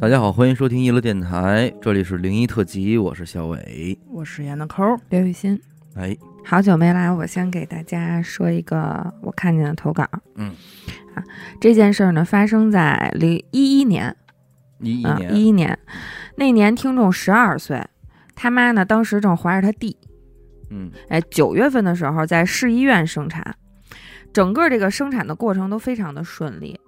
大家好，欢迎收听一乐电台，这里是灵异特辑，我是小伟。我是闫的抠儿，刘雨欣，哎，好久没来，我先给大家说一个我看见的投稿。嗯，啊，这件事儿呢发生在零一一年，啊，一一年，一一年，那年听众十二岁，他妈呢当时正怀着他弟，嗯。哎，九月份的时候在市医院生产，整个这个生产的过程都非常的顺利，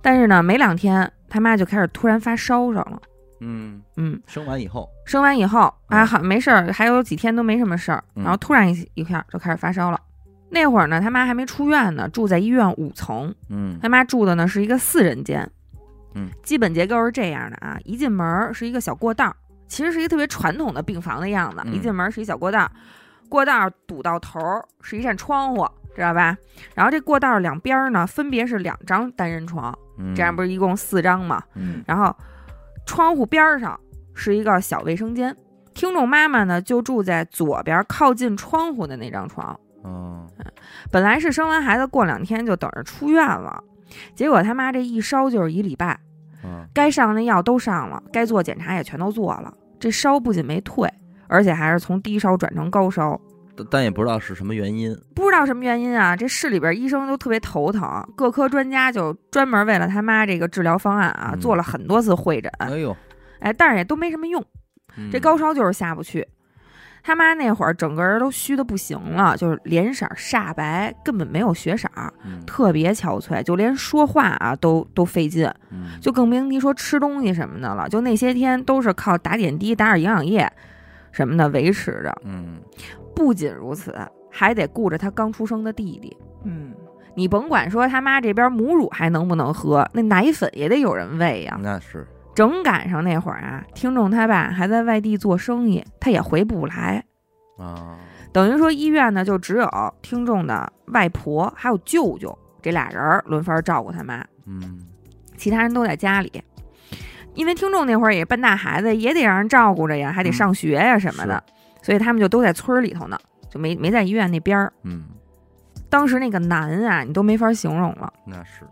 但是呢没两天他妈就开始突然发烧上了，嗯，嗯，生完以后，生完以后啊，嗯好没事儿，还有几天都没什么事儿，嗯。然后突然一一下就开始发烧了。那会儿呢，他妈还没出院呢，住在医院五层。嗯。他妈住的呢是一个四人间，嗯，基本结构是这样的啊，一进门儿是一个小过道儿，其实是一个特别传统的病房的样子。嗯。一进门儿是一小过道儿，过道儿堵到头儿是一扇窗户，知道吧？然后这过道儿两边儿呢分别是两张单人床，嗯，这样不是一共四张嘛？嗯然后窗户边儿上是一个小卫生间。听众妈妈呢就住在左边靠近窗户的那张床。嗯，本来是生完孩子过两天就等着出院了，结果他妈这一烧就是一礼拜，嗯，该上的药都上了，该做检查也全都做了，这烧不仅没退，而且还是从低烧转成高烧。但但也不知道是什么原因，不知道什么原因啊，这市里边医生都特别头疼，各科专家就专门为了他妈这个治疗方案啊，嗯做了很多次会诊，哎呦，哎，但是也都没什么用。嗯这高烧就是下不去。他妈那会儿整个人都虚的不行了，就是脸色煞白，根本没有血色，嗯特别憔悴，就连说话啊都都费劲，嗯就更别提说吃东西什么的了。就那些天都是靠打点滴、打点营养液什么的维持着。嗯不仅如此，还得顾着他刚出生的弟弟。嗯，你甭管说他妈这边母乳还能不能喝，那奶粉也得有人喂呀、那是，正赶上那会儿啊，听众他爸还在外地做生意，他也回不来。啊，等于说医院呢，就只有听众的外婆还有舅舅这俩人儿轮番照顾他妈，嗯其他人都在家里。因为听众那会儿也半大孩子，也得让人照顾着呀，还得上学呀什么的，所以他们就都在村儿里头呢，就没没在医院那边儿。嗯，当时那个难啊，你都没法形容了。那是，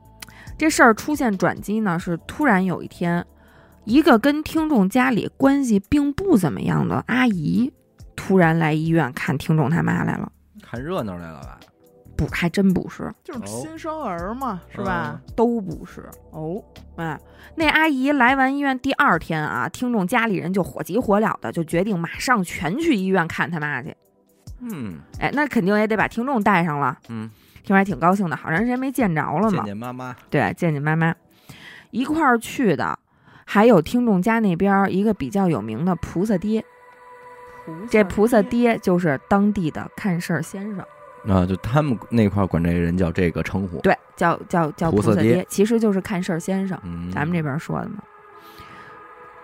这事儿出现转机呢，是突然有一天，一个跟听众家里关系并不怎么样的阿姨，突然来医院看听众他妈来了。看热闹来了吧？不，还真不是，就是哦新生儿嘛，是吧？都不是。哦，哎，那阿姨来完医院第二天啊，听众家里人就火急火燎的，就决定马上全去医院看他妈去。嗯哎，那肯定也得把听众带上了。嗯，听着还挺高兴的，好长时间没见着了嘛。见妈妈，对，见见妈妈，一块儿去的，还有听众家那边儿一个比较有名的菩萨爹。这菩萨爹就是当地的看事儿先生，啊，就他们那块儿管这个人叫这个称呼，对，叫叫叫菩萨爹其实就是看事儿先生，嗯，咱们这边说的嘛。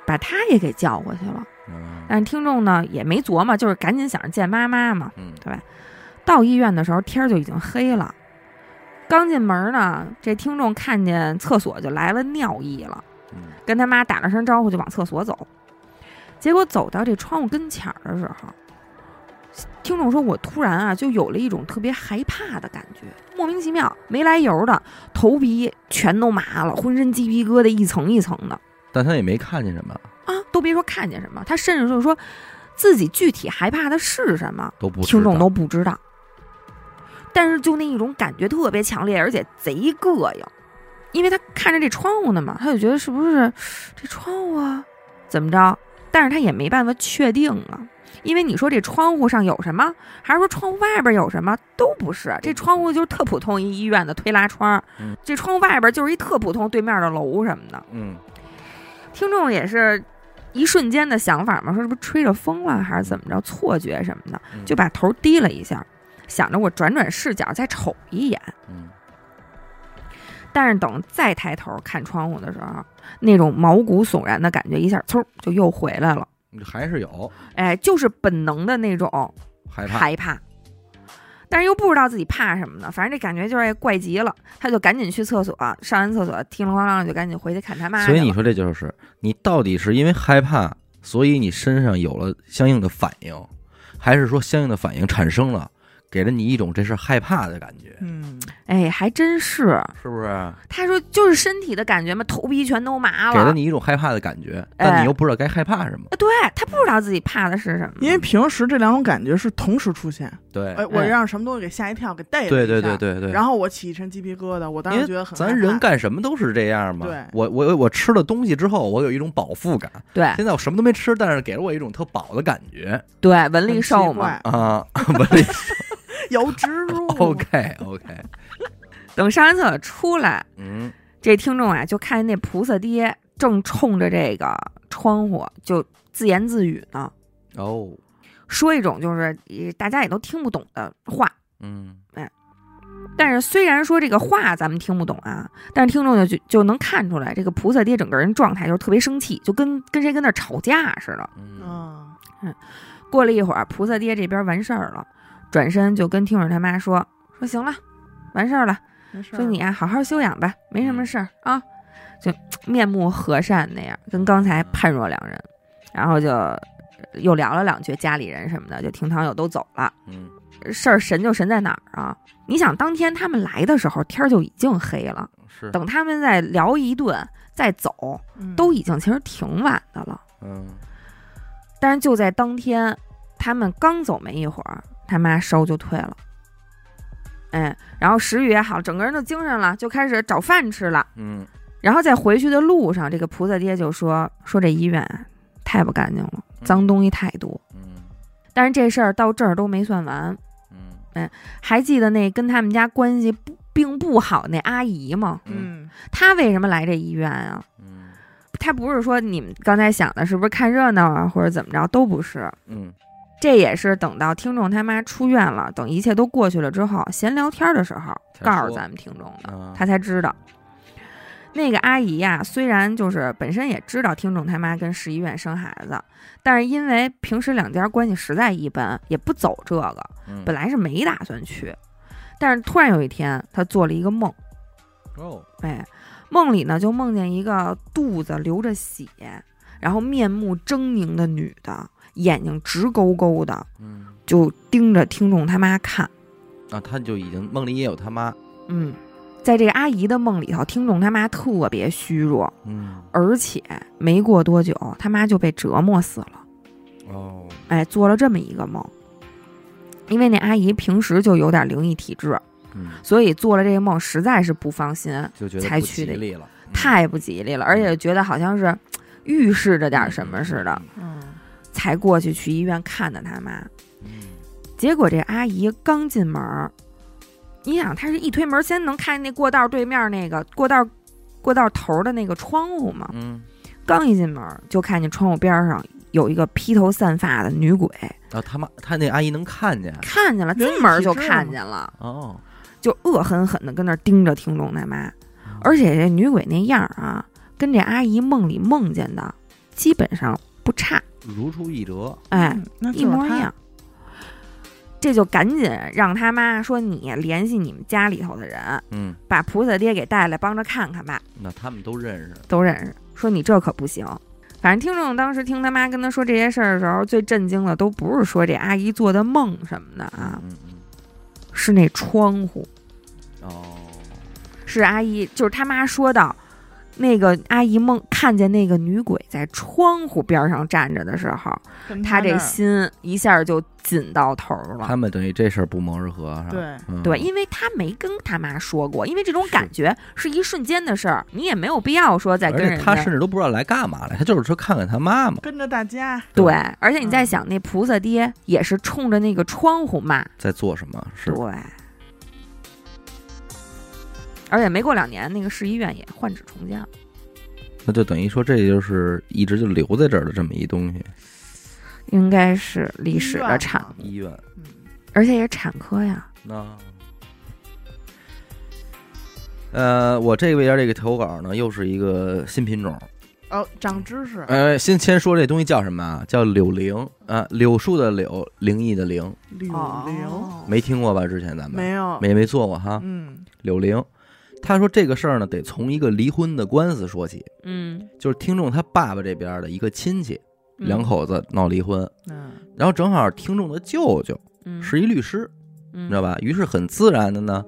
把他也给叫过去了，嗯，但是听众呢也没琢磨，就是赶紧想着见妈妈嘛。嗯到医院的时候天儿就已经黑了，刚进门呢，这听众看见厕所就来了尿意了。嗯跟他妈打了声招呼就往厕所走，结果走到这窗户跟前儿的时候，听众说：“我突然啊，就有了一种特别害怕的感觉，莫名其妙、没来由的，头皮全都麻了，浑身鸡皮疙瘩一层一层的但他也没看见什么，啊！都别说看见什么，他甚至就是说自己具体害怕的是什么，都不听众都不知道。但是就那一种感觉特别强烈，而且贼膈应，因为他看着这窗户呢嘛，他就觉得是不是这窗户啊怎么着？但是他也没办法确定啊，因为你说这窗户上有什么，还是说窗户外边有什么，都不是。这窗户就是特普通一医院的推拉窗，嗯这窗户外边就是一特普通对面的楼什么的。嗯听众也是一瞬间的想法嘛，说是不是吹着风了，还是怎么着，错觉什么的，嗯就把头低了一下，想着我转转视角再瞅一眼。嗯但是等再抬头看窗户的时候，那种毛骨悚然的感觉一下，嗖就又回来了。还是有哎，就是本能的那种害怕，害怕，但是又不知道自己怕什么呢。反正这感觉就是怪极了，他就赶紧去厕所，上完厕所叮铃咣啷就赶紧回去看他妈。所以你说这就是你到底是因为害怕，所以你身上有了相应的反应，还是说相应的反应产生了，给了你一种这是害怕的感觉，嗯，哎，还真是。是不是？他说就是身体的感觉嘛，头皮全都麻了给了了。你一种害怕的感觉，哎但你又不知道该害怕什么。呃对他不知道自己怕的是什么，因为平时这两种感觉是同时出现，对哎，我让什么东西给吓一跳，给逮了对对一下对对对。然后我起一身鸡皮疙瘩，我当时觉得很咱人干什么都是这样嘛。对我我我吃了东西之后，我有一种饱腹感。对现在我什么都没吃，但是给了我一种特饱的感觉对文丽瘦嘛。怪啊！文丽 有植入，OK OK，等上完厕所出来，嗯。这听众啊就看见那菩萨爹正冲着这个窗户就自言自语呢，哦。说一种就是大家也都听不懂的话。嗯。哎。但是虽然说这个话咱们听不懂啊，但是听众就就就能看出来，这个菩萨爹整个人状态就是特别生气，就跟跟谁跟那儿吵架似的。嗯。嗯，过了一会儿，菩萨爹这边完事儿了，转身就跟听众他妈说说行了，完事儿了，说你啊好好休养吧，没什么事儿啊，就面目和善那样，跟刚才判若两人，然后就又聊了两句家里人什么的，就听堂友都走了。嗯事儿神就神在哪儿啊？你想当天他们来的时候，天儿就已经黑了，是等他们再聊一顿再走，嗯都已经其实挺晚的了。嗯但是就在当天，他们刚走没一会儿，他妈烧就退了。哎，然后食欲也好，整个人都精神了，就开始找饭吃了。嗯然后在回去的路上，这个菩萨爹就说：“说这医院啊太不干净了，脏东西太多。嗯但是这事儿到这儿都没算完，嗯哎还记得那跟他们家关系不并不好那阿姨吗？嗯她为什么来这医院啊？嗯她不是说你们刚才想的是不是看热闹啊，或者怎么着，都不是。嗯这也是等到听众他妈出院了，等一切都过去了之后，闲聊天的时候告诉咱们听众的，啊他才知道。那个阿姨呀、虽然就是本身也知道听众他妈跟市医院生孩子，但是因为平时两家关系实在一般，也不走这个，嗯本来是没打算去。但是突然有一天，她做了一个梦，哦哎，梦里呢就梦见一个肚子流着血，然后面目狰狞的女的，眼睛直勾勾的，嗯。就盯着听众他妈看。啊，他就已经梦里也有他妈。嗯，在这个阿姨的梦里头，听众他妈特别虚弱，嗯。而且没过多久，他妈就被折磨死了。哦。哎，做了这么一个梦。因为那阿姨平时就有点灵异体质，嗯。所以做了这个梦实在是不放心，就觉得不才去的吉利了，嗯。太不吉利了，而且觉得好像是预示着点什么似的，嗯才过去去医院看的他妈。嗯。结果这阿姨刚进门儿，你想，她是一推门先能看见那过道对面那个过道过道头的那个窗户嘛？嗯。刚一进门就看见窗户边上有一个披头散发的女鬼，啊他妈他那阿姨能看见？看见了，进门就看见了，哦，就恶狠狠的跟那儿盯着听众他妈，而且这女鬼那样啊，跟这阿姨梦里梦见的基本上不差，如出一辙，哎，一模一样。这就赶紧让他妈说你联系你们家里头的人，嗯，把菩萨爹给带来，帮着看看吧，那他们都认识，都认识。说你这可不行。反正听众当时听他妈跟他说这些事儿的时候，最震惊的都不是说这阿姨做的梦什么的啊，嗯嗯是那窗户，嗯哦，是阿姨，就是他妈说到，那个阿姨梦看见那个女鬼在窗户边上站着的时候，她这心一下就紧到头了。他们等于这事儿不谋而合，是吧？对。嗯。对，因为他没跟他妈说过，因为这种感觉是。一瞬间的事儿，你也没有必要说再跟人家。且他甚至都不知道来干嘛来，他就是说看看他妈妈，跟着大家，对，而且你在嗯。想，那菩萨爹也是冲着那个窗户骂，在做什么，是。对。而且没过两年，那个市医院也换址重建了。那就等于说这就是一直就留在这儿的这么一东西，应该是历史的产物，医院嗯，而且也是产科呀。那。呃，我这边这个投稿呢，又是一个新品种。哦，长知识，呃，先先说这东西叫什么啊？叫柳灵啊，柳树的柳，灵异的灵，柳灵哦没听过吧？之前咱们没有，没没做过哈。嗯柳灵，他说这个事儿呢，得从一个离婚的官司说起，嗯，就是听众他爸爸这边的一个亲戚，嗯两口子闹离婚，嗯然后正好听众的舅舅嗯是一律师，你你知道？吧？于是很自然的呢，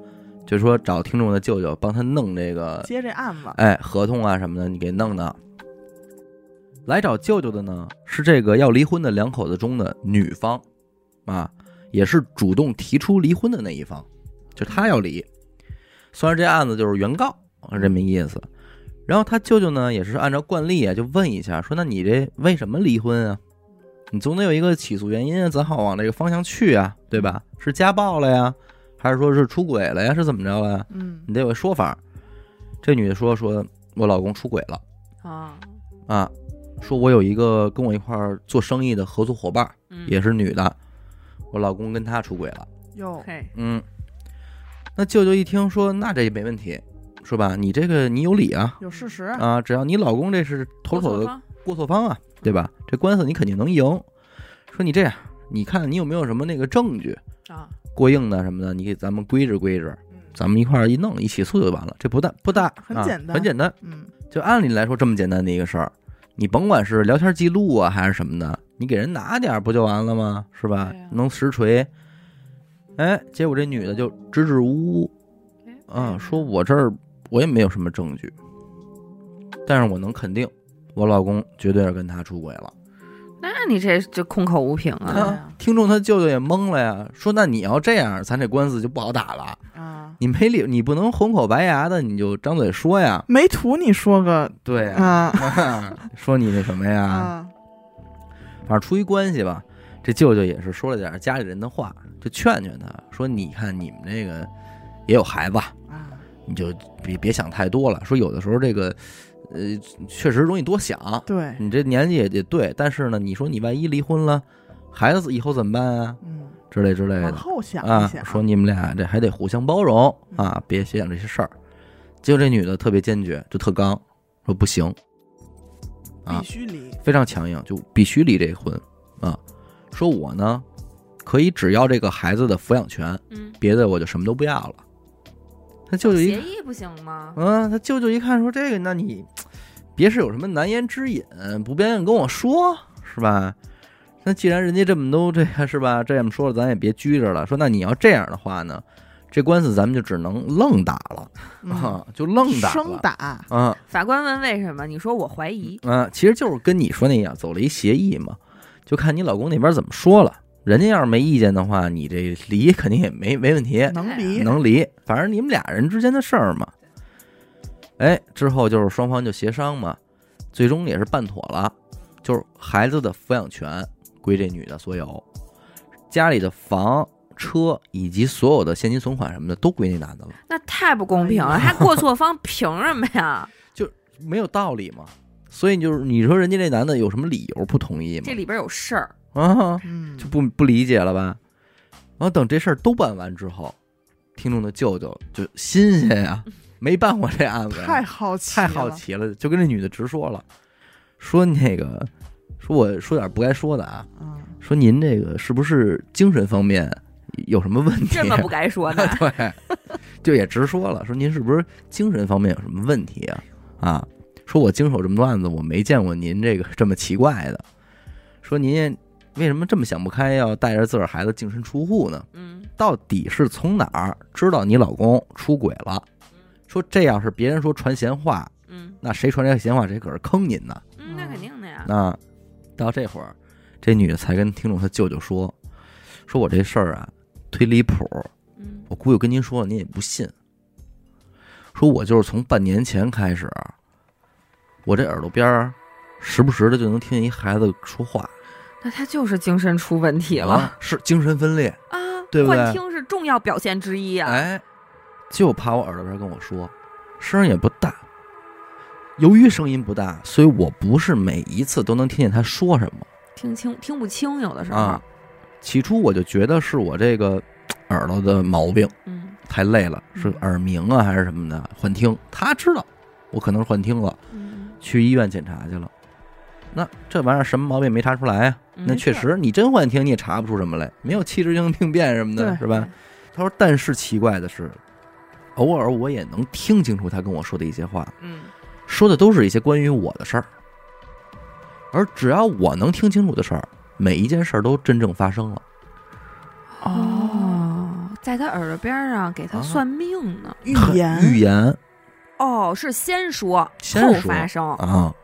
就说找听众的舅舅帮他弄这个，接这案子，哎，合同啊什么的，你给弄弄。来找舅舅的呢，是这个要离婚的两口子中的女方，啊，也是主动提出离婚的那一方，就他要离。算是这案子就是原告，是这么意思。然后他舅舅呢，也是按照惯例啊，就问一下，说那你这为什么离婚啊？你总得有一个起诉原因啊，咱好往这个方向去啊，对吧？是家暴了呀，还是说是出轨了呀？是怎么着了呀？嗯你得有个说法。这女的说：“说我老公出轨了啊，啊，说我有一个跟我一块儿做生意的合作伙伴，嗯也是女的，我老公跟她出轨了。哟，嗯，那舅舅一听说，那这也没问题，说吧，你这个你有理啊有事实，啊，只要你老公这是妥妥的的过错方啊，对吧？这官司你肯定能赢。说你这样，你看你有没有什么那个证据啊，过硬的什么的，你给咱们规制规制，咱们一块儿一弄一起诉就完了，这不大不大，啊很简单很简单。嗯就按理来说这么简单的一个事儿，你甭管是聊天记录啊还是什么的，你给人拿点儿不就完了吗？是吧？能实锤。哎，结果这女的就支支吾吾哎啊，说我这儿我也没有什么证据，但是我能肯定，我老公绝对是跟她出轨了。那你这就空口无凭啊！听众他舅舅也懵了呀，说那你要这样，咱这官司就不好打了。啊，你没理，你不能红口白牙的，你就张嘴说呀。没图你说个对呀、啊 说你那什么呀？啊，反正出于关系吧，这舅舅也是说了点家里人的话，就劝劝他说：“你看你们这个也有孩子，啊，你就别别想太多了。说有的时候这个，呃，确实容易多想。对，你这年纪也也对，但是呢，你说你万一离婚了，孩子以后怎么办啊？嗯，之类之类的往后想啊，。说你们俩这还得互相包容啊，别想这些事儿。结果这女的特别坚决，就特刚，说不行，啊必，须离，非常强硬，就必须离这婚啊！说我呢，可以只要这个孩子的抚养权，嗯，别的我就什么都不要了。他舅舅一协议不行吗？嗯，他舅舅一看说这个，那你别是有什么难言之隐，不便跟我说是吧？那既然人家这么都这个是吧，这么说了，咱也别拘着了。说那你要这样的话呢，这官司咱们就只能愣打了嗯啊，就愣打了生打，啊。法官问为什么？你说我怀疑。啊，其实就是跟你说那样，走了一协议嘛，就看你老公那边怎么说了。人家要是没意见的话，你这离肯定也没没问题，能离，能离。反正你们俩人之间的事儿嘛。哎，之后就是双方就协商嘛，最终也是办妥了，就是孩子的抚养权归这女的所有，家里的房、车以及所有的现金存款什么的都归那男的了，那太不公平了，他过错方凭什么呀？就没有道理嘛。所以就是你说人家这男的有什么理由不同意吗这？里边有事儿。啊，嗯，就不不理解了吧？然后等这事儿都办完之后，听众的舅舅就新鲜呀，没办过这案子，太好奇，太好，奇了，就跟这女的直说了，说那个，说我说点不该说的啊，嗯，说您这个是不是精神方面有什么问题？这么不该说的，对，就也直说了，说您是不是精神方面有什么问题啊？啊，说我经手这么多案子，我没见过您这个 这么奇怪的，说您为什么这么想不开，要带着自个儿孩子净身出户呢？嗯，到底是从哪儿知道你老公出轨了？说这要是别人说传闲话，嗯那谁传这个闲话，谁可是坑您呢？嗯，那肯定的呀。那到这会儿，这女的才跟听众她舅舅说，说我这事儿啊忒离谱，嗯我估计跟您说了您也不信。说我就是从半年前开始，我这耳朵边儿时不时的就能听见一孩子说话，那他就是精神出问题了啊，是精神分裂，啊！对不对幻听是重要表现之一啊。哎，就趴我耳朵边跟我说，声儿也不大。由于声音不大，所以我不是每一次都能听见他说什么听清听不清，有的时候。啊。起初我就觉得是我这个耳朵的毛病嗯太累了，是嗯耳鸣啊还是什么的幻听。他知道我可能是幻听了，嗯，去医院检查去了。那这玩意儿什么毛病没查出来呀、嗯那确实，你真幻听你也查不出什么来，没有器质性病变什么的，是吧？他说，但是奇怪的是，偶尔我也能听清楚他跟我说的一些话，嗯说的都是一些关于我的事儿。而只要我能听清楚的事儿，每一件事儿都真正发生了。哦，在他耳朵边上给他啊算命呢。预很言预言哦，是先说先后说发生。啊，哦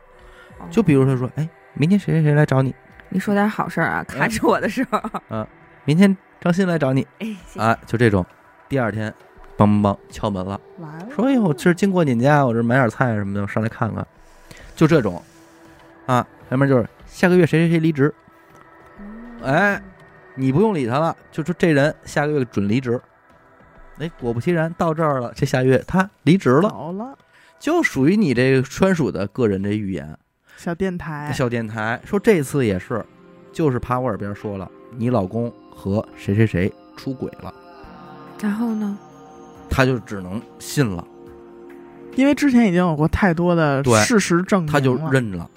就比如说说，哎，明天谁谁谁来找你，你说点好事儿啊，嗯卡着我的时候，明天张鑫来找你哎，谢谢啊，就这种。第二天，梆梆梆敲门了，完了，说：“哎呦，我这是经过你家，我这买点菜什么的，我上来看看。”就这种啊，要不然就是下个月谁谁谁离职，哎，你不用理他了，就说这人下个月准离职。哎，果不其然，到这儿了，这下月他离职了，好了，就属于你这个专属的个人这预言。小电台，小电台说这次也是，就是趴我耳边说了，你老公和谁谁谁出轨了，然后呢？他就只能信了，因为之前已经有过太多的对事实证明了，他就认了。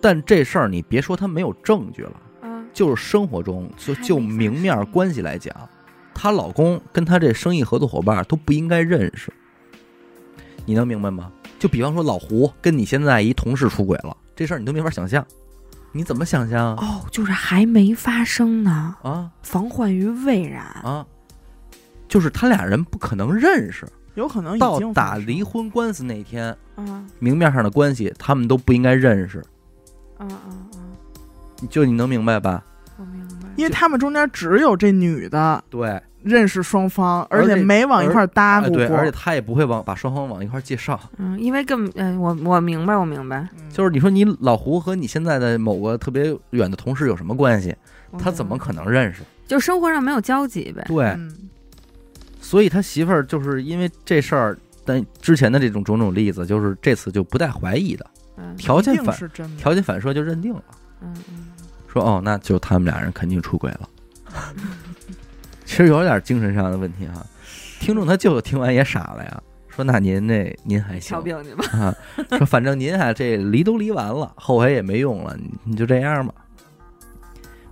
但这事儿你别说他没有证据了，啊，就是生活中就就明面关系来讲，她老公跟她这生意合作伙伴都不应该认识，你能明白吗？就比方说老胡跟你现在一同事出轨了，这事儿你都没法想象，你怎么想象啊？哦，就是还没发生呢，啊防患于未然。啊！就是他俩人不可能认识，有可能已到经打离婚官司那天，啊明面上的关系他们都不应该认识，啊啊啊！就你能明白吧？因为他们中间只有这女的对，认识双方，而且且没往一块搭过对。而且他也不会往把双方往一块介绍。嗯，因为根本，嗯、我我明白，我明白。嗯就是你说你老胡和你现在的某个特别远的同事有什么关系？他怎么？可能认识？就生活上没有交集呗。对，嗯所以他媳妇儿就是因为这事儿，但之前的这种种种例子，就是这次就不带怀疑的，嗯条件反是真的。条件反射就认定了，嗯嗯说哦，那就他们俩人肯定出轨了。其实有点精神上的问题哈，听众他舅舅听完也傻了呀，说那您这您还行瞧病去吧。啊，说反正您还这离都离完了，后悔也没用了，你你就这样吧。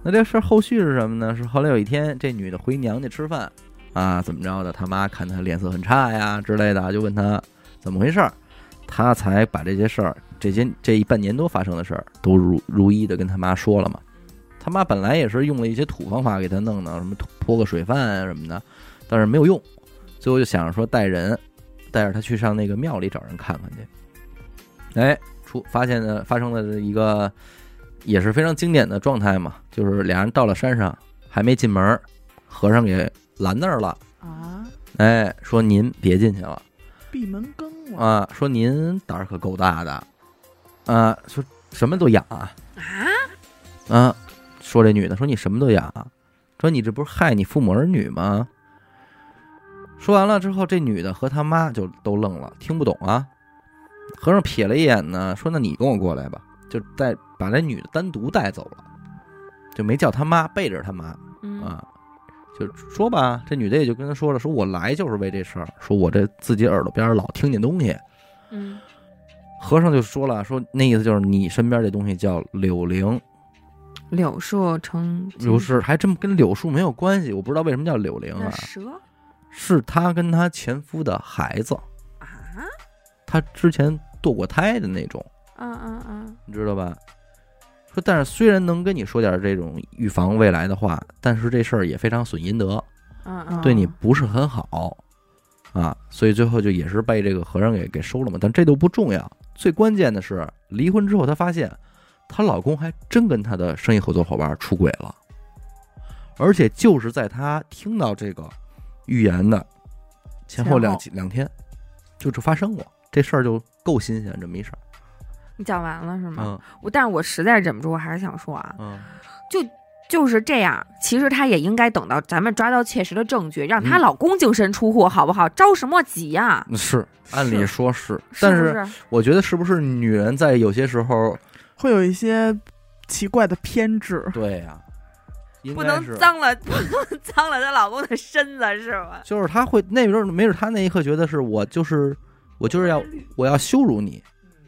那这事儿后续是什么呢？是后来有一天，这女的回娘家吃饭啊，怎么着的？他妈看她脸色很差呀之类的，就问她怎么回事儿，她才把这些事儿，这些这一半年多发生的事儿，都如如一的跟他妈说了嘛。他妈本来也是用了一些土方法给他弄的，什么泼个水饭啊什么的，但是没有用，最后就想着说带人，带着他去上那个庙里找人看看去。哎，出发现的发生了一个也是非常经典的状态嘛，就是俩人到了山上，还没进门，和尚给拦那儿了。啊，哎，说您别进去了闭门羹啊！啊！说您胆儿可够大的啊！说什么都养啊啊，啊！说这女的说你什么都养啊，说你这不是害你父母儿女吗？说完了之后，这女的和他妈就都愣了，听不懂啊。和尚瞥了一眼呢，说：“那你跟我过来吧。”就带把这女的单独带走了，就没叫他妈，背着他妈嗯啊，就说吧，这女的也就跟他说了，说我来就是为这事儿，说我这自己耳朵边老听见东西。嗯和尚就说了，说那意思就是你身边这东西叫柳灵，柳树成柳树还真跟柳树没有关系，我不知道为什么叫柳灵啊，蛇？是她跟她前夫的孩子，啊？她之前堕过胎的那种，啊啊啊！你知道吧？说但是虽然能跟你说点这种预防未来的话，但是这事儿也非常损阴德，嗯嗯，对你不是很好啊，所以最后就也是被这个和尚给给收了嘛。但这都不重要，最关键的是离婚之后，他发现她老公还真跟她的生意合作伙伴出轨了，而且就是在她听到这个预言的前后两前两天，就这发生过这事儿，就够新鲜这么一事儿。你讲完了是吗？嗯我但是我实在忍不住，我还是想说啊，嗯，就是这样。其实她也应该等到咱们抓到切实的证据，让她嗯老公净身出户，好不好？着什么急呀、是按理说是，是但不是？我觉得是不是女人在有些时候，会有一些奇怪的偏执。对呀、应 不能脏了，不能脏了她老公的身子，是吧？就是她会那时候没准她那一刻觉得是我就是我就是要我要羞辱你，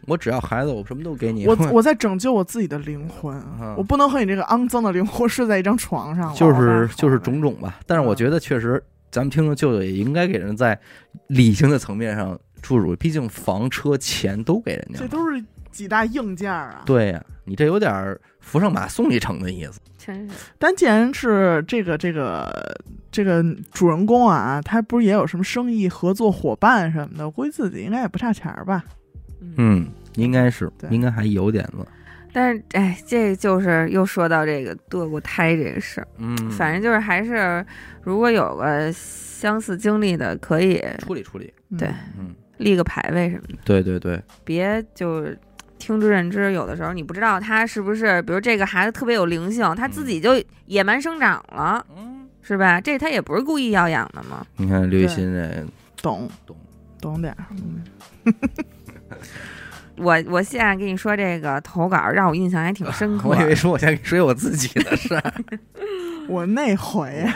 我只要孩子我什么都给你，我我在拯救我自己的灵魂嗯，我不能和你这个肮脏的灵魂睡在一张床上。就是就是种种吧。但是我觉得确实，咱们听众舅舅也应该给人在理性的层面上出主意，毕竟房车钱都给人家了。这都是几大硬件儿啊。对呀、你这有点儿扶上马送一程的意思。真是，但既然是这个这个这个主人公啊，他不是也有什么生意合作伙伴什么的？我估计自己应该也不差钱儿吧？嗯，应该是，应该还有点子。但是哎，这就是又说到这个堕过胎这个事儿，嗯，反正就是还是如果有个相似经历的，可以处理处理。嗯对嗯，立个牌位什么的，对对对，别就是。听之任之，有的时候你不知道他是不是，比如这个孩子特别有灵性，他自己就野蛮生长了，嗯，是吧？这他也不是故意要养的嘛。你看刘雨欣这懂。懂。懂点儿。嗯。我我现在跟你说这个投稿，让我印象还挺深刻。我以为说我先给你说我自己的事儿，我那回。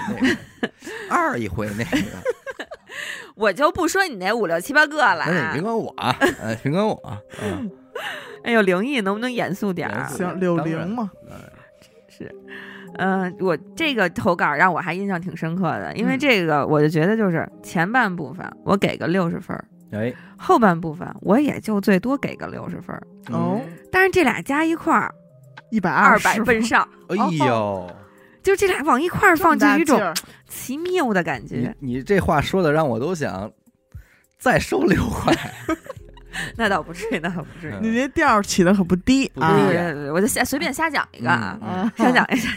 二一回那个，我就不说你那五六七八个了。那你啊别。管我别管我啊，嗯，哎呦，灵异能不能严肃点儿行柳当然玲嘛，是，嗯、我这个投稿让我还印象挺深刻的，因为嗯。这个我就觉得就是前半部分我给个六十分儿，哎，后半部分我也就最多给个六十分儿，哦嗯，但是这俩加一块儿一百二十百奔上，哎呦，就这俩往一块儿放，就有一种奇妙的感你觉。你这话说的让我都想再收六块，那倒不至于，那倒不至于。嗯你这调儿起的可不低啊！对对对，我就瞎随便瞎讲一个啊，瞎讲一下，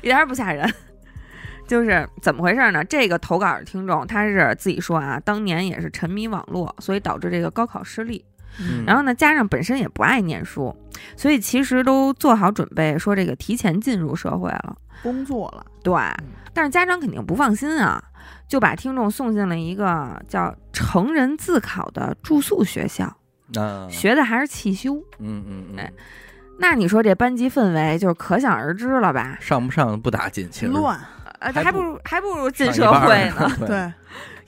一点儿也不吓人。就是怎么回事呢？这个投稿的听众他是自己说啊，当年也是沉迷网络，所以导致这个高考失利。嗯然后呢，加上本身也不爱念书，所以其实都做好准备，说这个提前进入社会了。工作了，对，但是家长肯定不放心啊，就把听众送进了一个叫成人自考的住宿学校，啊学的还是汽修。嗯嗯嗯哎，那你说这班级氛围就是可想而知了吧？上不上不打紧，其实乱，呃，还不如还不如进社会呢。对，对，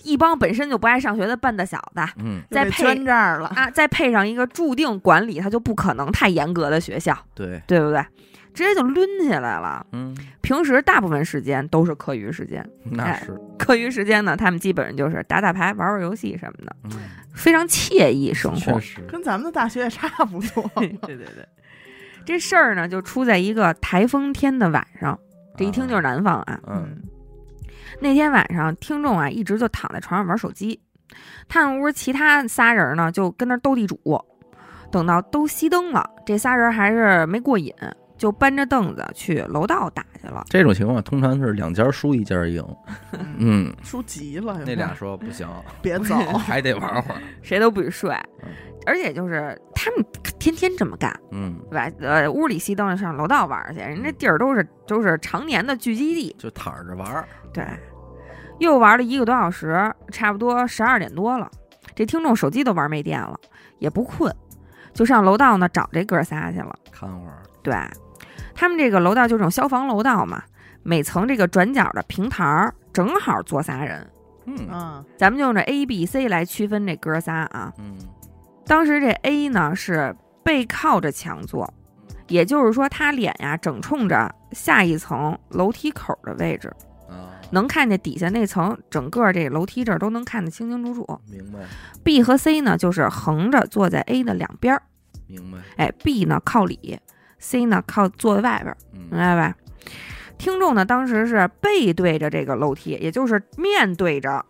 一帮本身就不爱上学的笨的小子嗯，再配这儿了，啊，再配上一个注定管理他就不可能太严格的学校，对，对不对？直接就抡起来了。嗯，平时大部分时间都是课余时间，哎那是，课余时间呢，他们基本上就是打打牌、玩玩游戏什么的，嗯，非常惬意生活确。实，跟咱们的大学也差不多。对对对，这事儿呢就出在一个台风天的晚上，这一听就是南方啊。嗯，那天晚上，听众啊一直就躺在床上玩手机，他们屋其他仨人呢就跟那斗地主。等到都熄灯了，这仨人还是没过瘾，就搬着凳子去楼道打去了。这种情况通常是两家输一家赢，嗯，输急了，那俩说不行，别走，还得玩会儿，谁都不许睡嗯，而且就是他们天天这么干，嗯，对吧？呃，屋里熄灯了，上楼道玩去，人家地儿都是都是常年的聚集地，就躺着玩儿，对，又玩了一个多小时，差不多十二点多了。这听众手机都玩没电了，也不困，就上楼道呢找这哥仨去了。看会儿，对，他们这个楼道就这种消防楼道嘛，每层这个转角的平台儿正好坐仨人。嗯嗯，咱们就用这 A、B、C 来区分这哥仨啊。嗯当时这 A 呢是背靠着墙坐，也就是说他脸呀整冲着下一层楼梯口的位置，啊，能看见底下那层，整个这楼梯这儿都能看得清清楚楚。明白 B 和 C 呢就是横着坐在 A 的两边儿，明白，哎，B 呢靠里，C 呢靠坐在外边，明嗯白吧？听众呢当时是背对着这个楼梯，也就是面对着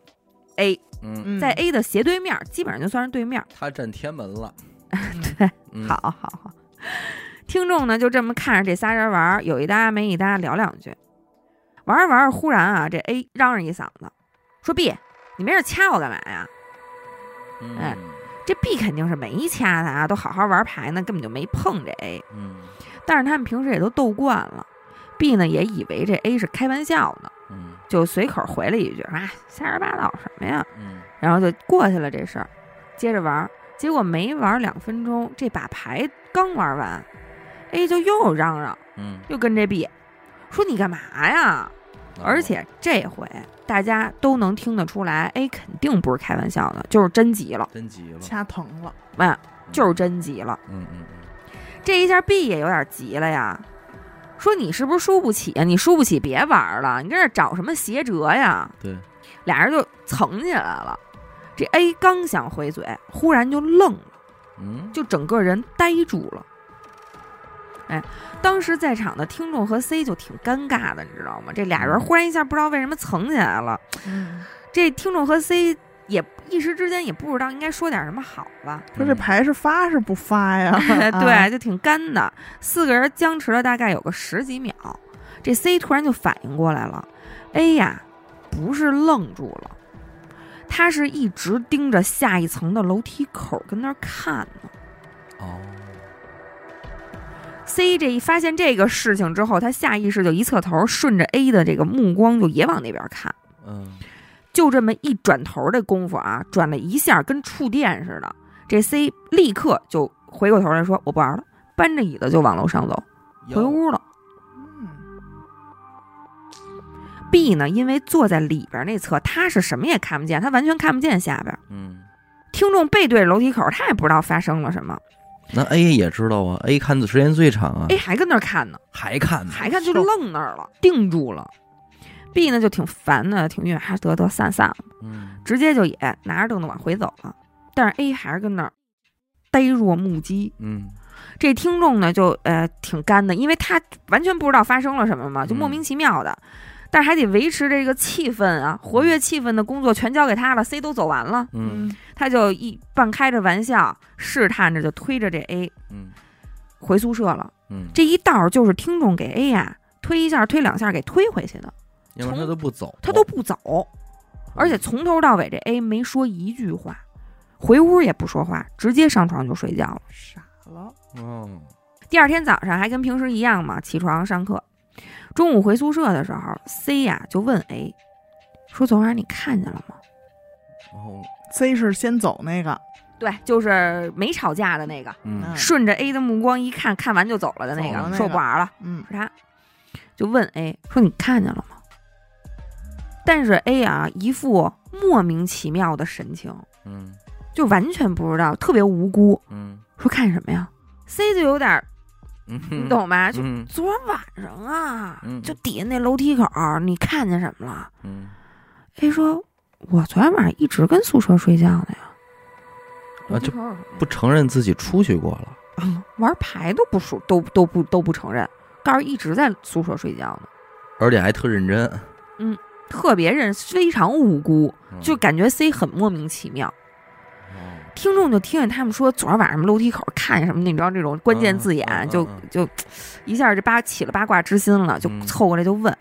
A，嗯，嗯在 A 的斜对面，基本上就算是对面。他站天门了，对，嗯好好好。听众呢就这么看着这仨人玩儿，有一搭没一搭聊两句，玩着玩着，忽然啊，这 A 嚷嚷一嗓子，说 B，你没事掐我干嘛呀？嗯哎这 B 肯定是没掐他啊，都好好玩牌呢，根本就没碰这 A。嗯但是他们平时也都斗惯了，B 呢也以为这 A 是开玩笑呢，嗯就随口回了一句啊，瞎说八道什么呀？嗯然后就过去了这事儿，接着玩儿。结果没玩两分钟，这把牌刚玩完，A 就又嚷嚷，嗯，又跟这 B 说你干嘛呀？而且这回大家都能听得出来，A 肯定不是开玩笑的，就是真急了，真急了，掐疼了，哎，就是真急了。嗯嗯嗯这一下 B 也有点急了呀，说你是不是输不起啊？你输不起别玩了，你这是找什么邪辙呀？对，俩人就蹭起来了。这 A 刚想回嘴，忽然就愣了，嗯，就整个人呆住了。当时在场的听众和 C 就挺尴尬的，你知道吗？这俩人嗯忽然一下不知道为什么蹭起来了。嗯，这听众和 C 也一时之间也不知道应该说点什么好了，说这牌是发是不发呀？对，啊，就挺干的。四个人僵持了大概有个十几秒，这 C 突然就反应过来了，A 呀不是愣住了，他是一直盯着下一层的楼梯口跟那儿看呢。哦，C 这一发现这个事情之后，他下意识就一侧头，顺着 A 的这个目光就也往那边看。嗯，就这么一转头的功夫啊，转了一下，跟触电似的。这 C 立刻就回过头来说：“我不玩了。”搬着椅子就往楼上走，回屋了。嗯 B 呢，因为坐在里边那侧，他是什么也看不见，他完全看不见下边。嗯，听众背对着楼梯口，他也不知道发生了什么那 A 也知道啊，A 看的时间最长啊，，A 还跟那儿看呢，还看呢，还看就愣那儿了，定住了。B 呢就挺烦的，挺郁，还是得得散散了，嗯，直接就也拿着凳子往回走了。但是 A 还是跟那儿呆若木鸡。嗯，这听众呢就呃挺干的，因为他完全不知道发生了什么嘛，就嗯莫名其妙的，但是还得维持这个气氛啊，活跃气氛的工作全交给他了，C 都走完了，嗯，他就一半开着玩笑，试探着就推着这 A 嗯，回宿舍了。嗯，这一道就是听众给 A 呀推一下推两下给推回去的，因为他都不走，他都不走，而且从头到尾这 A 没说一句话，回屋也不说话，直接上床就睡觉了。傻了，哦，第二天早上还跟平时一样嘛，起床上课。中午回宿舍的时候，C 呀就问 A 说：“昨晚你看见了吗？哦，C 是先走那个，？”对，就是没吵架的那个，顺着 A 的目光一看，看完就走了的那个，那个。说不玩了，嗯。是他。就问 A 说：“你看见了吗？”但是 A 啊，一副莫名其妙的神情，嗯。就完全不知道，特别无辜，嗯。说看什么呀？C 就有点你懂吧？就嗯昨晚上啊，嗯就底下那楼梯口，你看见什么了嗯，？A 说：“我昨天晚上一直跟宿舍睡觉呢呀。”啊就不承认自己出去过了，啊，玩牌都不说，都都不都不承认，告诉一直在宿舍睡觉呢，而且还特认真，嗯特别认，非常无辜，嗯就感觉 C 很莫名其妙。哦听众就听见他们说昨儿晚上楼梯口看见什么，你知道这种关键字眼，就嗯就一下就八起了八卦之心了，就嗯凑过来就问，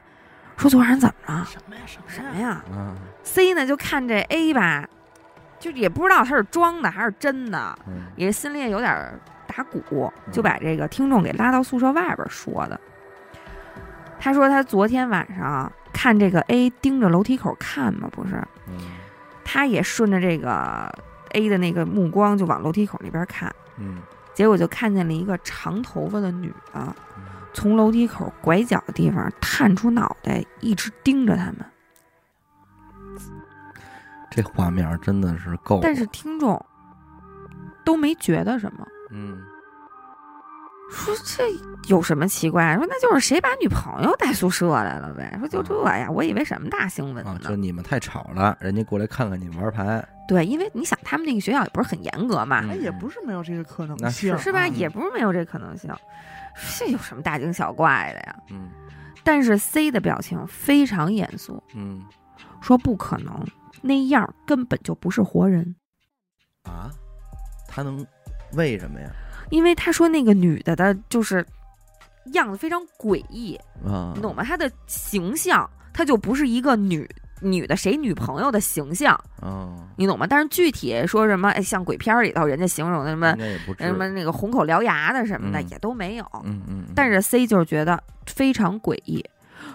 说昨晚上怎么了？什么呀什什么？呀嗯？C 呢就看这 A 吧，就也不知道他是装的还是真的，嗯也心里也有点打鼓，就把这个听众给拉到宿舍外边说的。他说他昨天晚上看这个 A 盯着楼梯口看嘛，不是，嗯他也顺着这个 A 的那个目光就往楼梯口那边看，嗯。结果就看见了一个长头发的女的嗯。从楼梯口拐角的地方探出脑袋，一直盯着他们。这画面真的是够，但是听众都没觉得什么，嗯说这有什么奇怪？说那就是谁把女朋友带宿舍来了呗？说就这呀，我以为什么大新闻啊，呢？就你们太吵了，人家过来看看你们玩牌，对，因为你想，他们那个学校也不是很严格嘛，也不是没有这个可能性，是吧？嗯也不是没有这可能性，这有什么大惊小怪的呀？嗯但是 C 的表情非常严肃，嗯说不可能，那样根本就不是活人，啊，他能为什么呀？因为他说那个女的的就是样子非常诡异，啊，你懂吗？她的形象，她就不是一个女女的谁女朋友的形象，啊，你懂吗？但是具体说什么，哎，像鬼片儿里头人家形容的什么应该也不至于什么那个红口獠牙的什么的、嗯也都没有，嗯嗯，嗯但是 C 就是觉得非常诡异，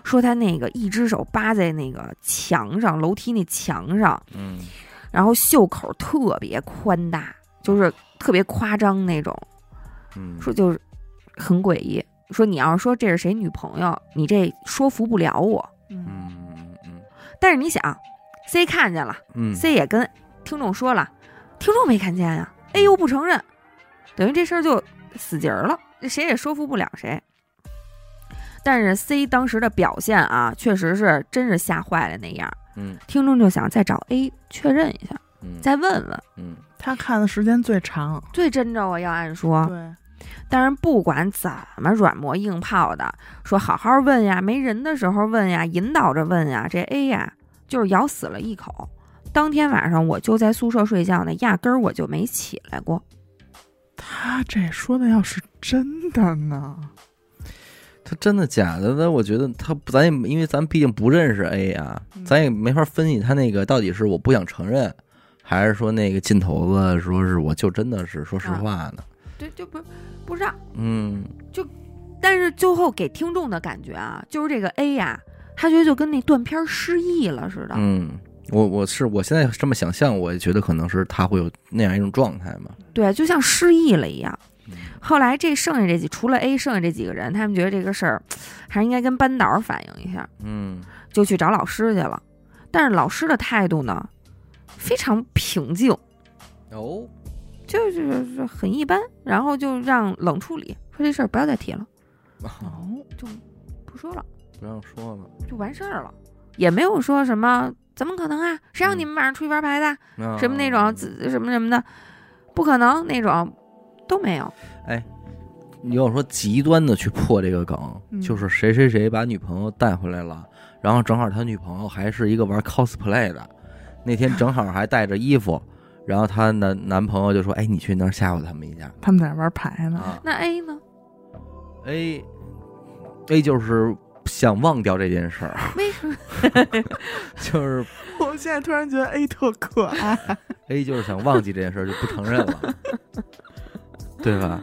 说他那个一只手扒在那个墙上，楼梯那墙上，嗯然后袖口特别宽大，就是特别夸张那种，嗯说就是很诡异。说你要是说这是谁女朋友，你这说服不了我。嗯嗯嗯嗯但是你想，C 看见了嗯，C 也跟听众说了，听众没看见呀，A 又不承认，等于这事儿就死结儿了，谁也说服不了谁。但是 C 当时的表现啊，确实是真是吓坏了那样。嗯听众就想再找 A 确认一下，嗯再问问。嗯他看的时间最长，最真着啊，要按说，对，但是不管怎么软磨硬泡的，说好好问呀，没人的时候问呀，引导着问呀，这 A 呀就是咬死了一口。当天晚上我就在宿舍睡觉呢，压根儿我就没起来过。他这说的要是真的呢？他真的假的那？我觉得他咱也因为咱毕竟不认识 A 啊，嗯咱也没法分析他那个到底是我不想承认，还是说那个劲头子说是我就真的是说实话呢？对，就就不不知道。嗯但是最后给听众的感觉啊，就是这个 A 呀，他觉得就跟那断片失忆了似的。嗯，我我是我现在这么想象，我也觉得可能是他会有那样一种状态嘛。对，就像失忆了一样。嗯后来这剩下这几，除了 A，剩下这几个人，他们觉得这个事儿还是应该跟班导反映一下，嗯就去找老师去了。但是老师的态度呢，非常平静，哦，就是就是很一般，然后就让冷处理，说这事儿不要再提了，哦，就不说了，不让说了，就完事儿了，也没有说什么怎么可能啊？谁让嗯你们晚上出去玩牌的？啊什么那种自什么什么的，不可能那种都没有。哎你要说极端的去破这个梗，嗯就是谁谁谁把女朋友带回来了，然后正好他女朋友还是一个玩 cosplay 的，那天正好还带着衣服，然后她男男朋友就说：“哎，你去那儿吓唬他们一下他们在那玩牌呢。啊。那 A 呢？”A A 就是想忘掉这件事儿，为什么？就是 我现在突然觉得 A 特可爱。A 就是想忘记这件事儿，就不承认了，对吧？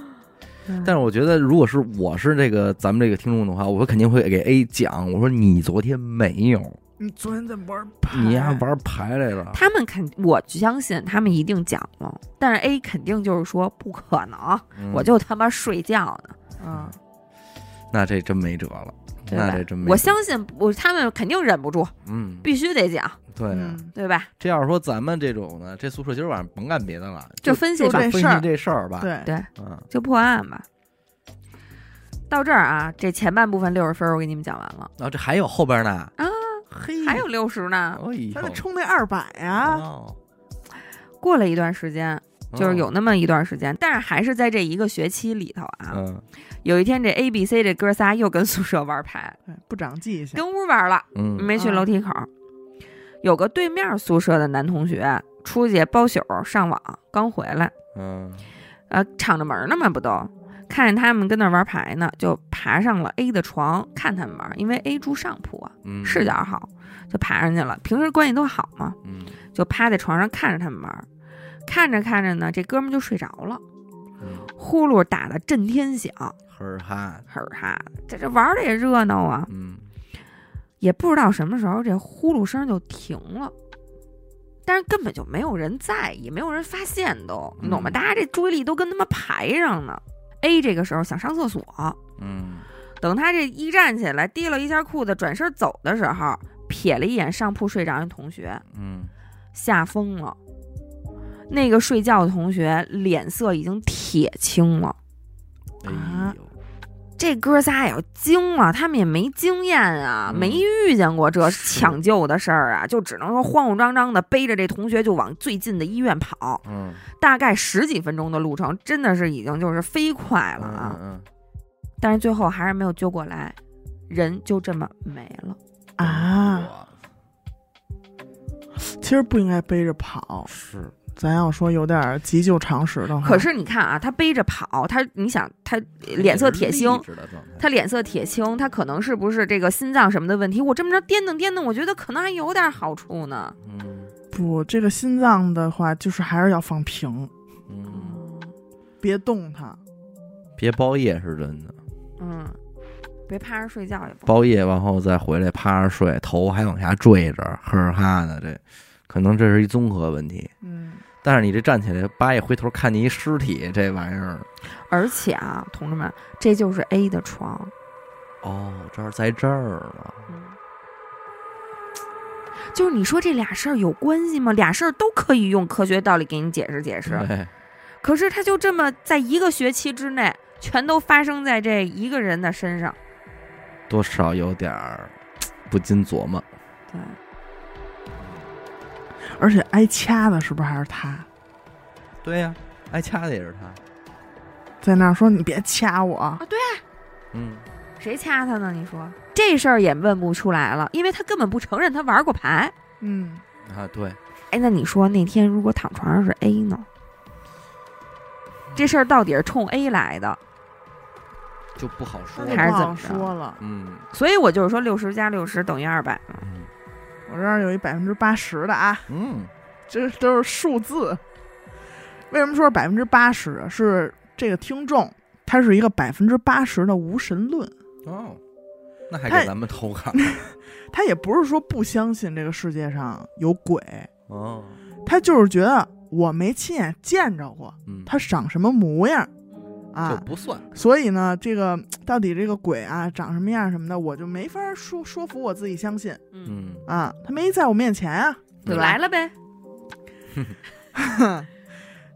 但是我觉得，如果是我是这个咱们这个听众的话，我肯定会给 A 讲，我说你昨天没有，你昨天在玩牌？你丫玩牌来了。他们肯，我相信他们一定讲了，但是 A 肯定就是说不可能，嗯我就他妈睡觉呢，嗯？那这真没辙了，那这真没辙。我相信我他们肯定忍不住，嗯，必须得讲，对啊。嗯，对吧？这要是说咱们这种呢，这宿舍今儿晚上甭干别的了，就分析吧就这，事儿分析这事儿吧。，对，对，嗯，就破案吧。到这儿啊，这前半部分六十分我给你们讲完了，然后这还有后边呢，啊，嘿，还有六十呢。哎呦，他得冲那二百呀。哦过了一段时间，就是有那么一段时间，但是还是在这一个学期里头啊。嗯有一天，这 A、B、C 这哥仨又跟宿舍玩牌，不长记性。跟屋玩了，嗯没去楼梯口。有个对面宿舍的男同学出去包宿上网，刚回来，嗯呃，敞着门呢嘛，不都看见他们跟那玩牌呢，就爬上了 A 的床看他们玩，因为 A 住上铺啊，嗯，视角好，就爬上去了。平时关系都好嘛，嗯就趴在床上看着他们玩。看着看着呢，这哥们就睡着了，嗯，呼噜打的震天响，呵儿哈，呵儿哈在，这这玩的也热闹啊。嗯也不知道什么时候这呼噜声就停了，但是根本就没有人在意，没有人发现都，你懂吗？嗯大家这注意力都跟他妈牌上呢。A 这个时候想上厕所，嗯。等他这一站起来，提了一下裤子，转身走的时候，瞥了一眼上铺睡着的同学，嗯，吓疯了。那个睡觉的同学脸色已经铁青了，哎啊呦，这哥仨也惊了，他们也没经验啊，嗯没遇见过这抢救的事儿啊，就只能说慌慌张张的背着这同学就往最近的医院跑，嗯大概十几分钟的路程，真的是已经就是飞快了嗯啊！嗯但是最后还是没有救过来，人就这么没了。嗯啊，其实不应该背着跑。是，咱要说有点急救常识的话，可是你看啊，他背着跑，他你想他脸色铁青他脸色铁青，他可能是不是这个心脏什么的问题？我这么着颠蹬颠蹬，我觉得可能还有点好处呢。嗯不，这个心脏的话，就是还是要放平，嗯，别动它。别包夜是真的，嗯，别趴着睡觉也不。包夜完后再回来趴着睡，头还往下坠着，呵呵哈的，这可能这是一综合问题。嗯，但是你这站起来，八一回头看见一尸体，这玩意儿，而且啊，同志们，这就是 A 的床。哦，这儿在这儿了，嗯，就是你说这俩事儿有关系吗？俩事儿都可以用科学道理给你解释解释。对，可是他就这么在一个学期之内，全都发生在这一个人的身上。多少有点儿不禁琢磨。对，而且挨掐的是不是还是他？对呀、挨掐的也是他。在那儿说：“你别掐我。啊，对，嗯，谁掐他呢？你说这事儿也问不出来了，因为他根本不承认他玩过牌。”嗯，啊，对，哎，那你说那天如果躺床上是 A 呢？这事儿到底是冲 A 来的？就不好说那就不好还是怎么着说了。嗯所以我就是说六十加六十等于二百嘛。嗯我这儿有一百分之八十的啊，嗯这都是数字。为什么说百分之八十啊？是这个听众他是一个百分之八十的无神论，哦，那还给咱们投稿 他也不是说不相信这个世界上有鬼，哦，他就是觉得我没亲眼见着过嗯，他长什么模样就啊，不算，所以呢，这个到底这个鬼啊长什么样什么的，我就没法说说服我自己相信嗯，嗯啊，他没在我面前啊，对吧？就来了呗。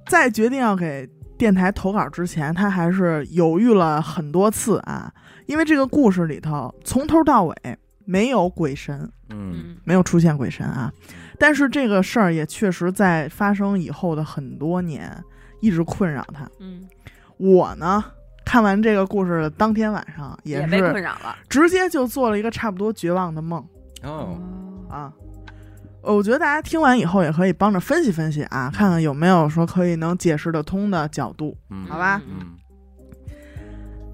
在决定要给电台投稿之前，他还是犹豫了很多次啊，因为这个故事里头从头到尾没有鬼神，嗯嗯没有出现鬼神啊。但是这个事儿也确实在发生以后的很多年一直困扰他。嗯，我呢，看完这个故事的当天晚上，也被困是扰了。直接就做了一个差不多绝望的梦。哦，啊。呃我觉得大家听完以后也可以帮着分析分析啊，看看有没有说可以能解释得通的角度。嗯。好吧？嗯。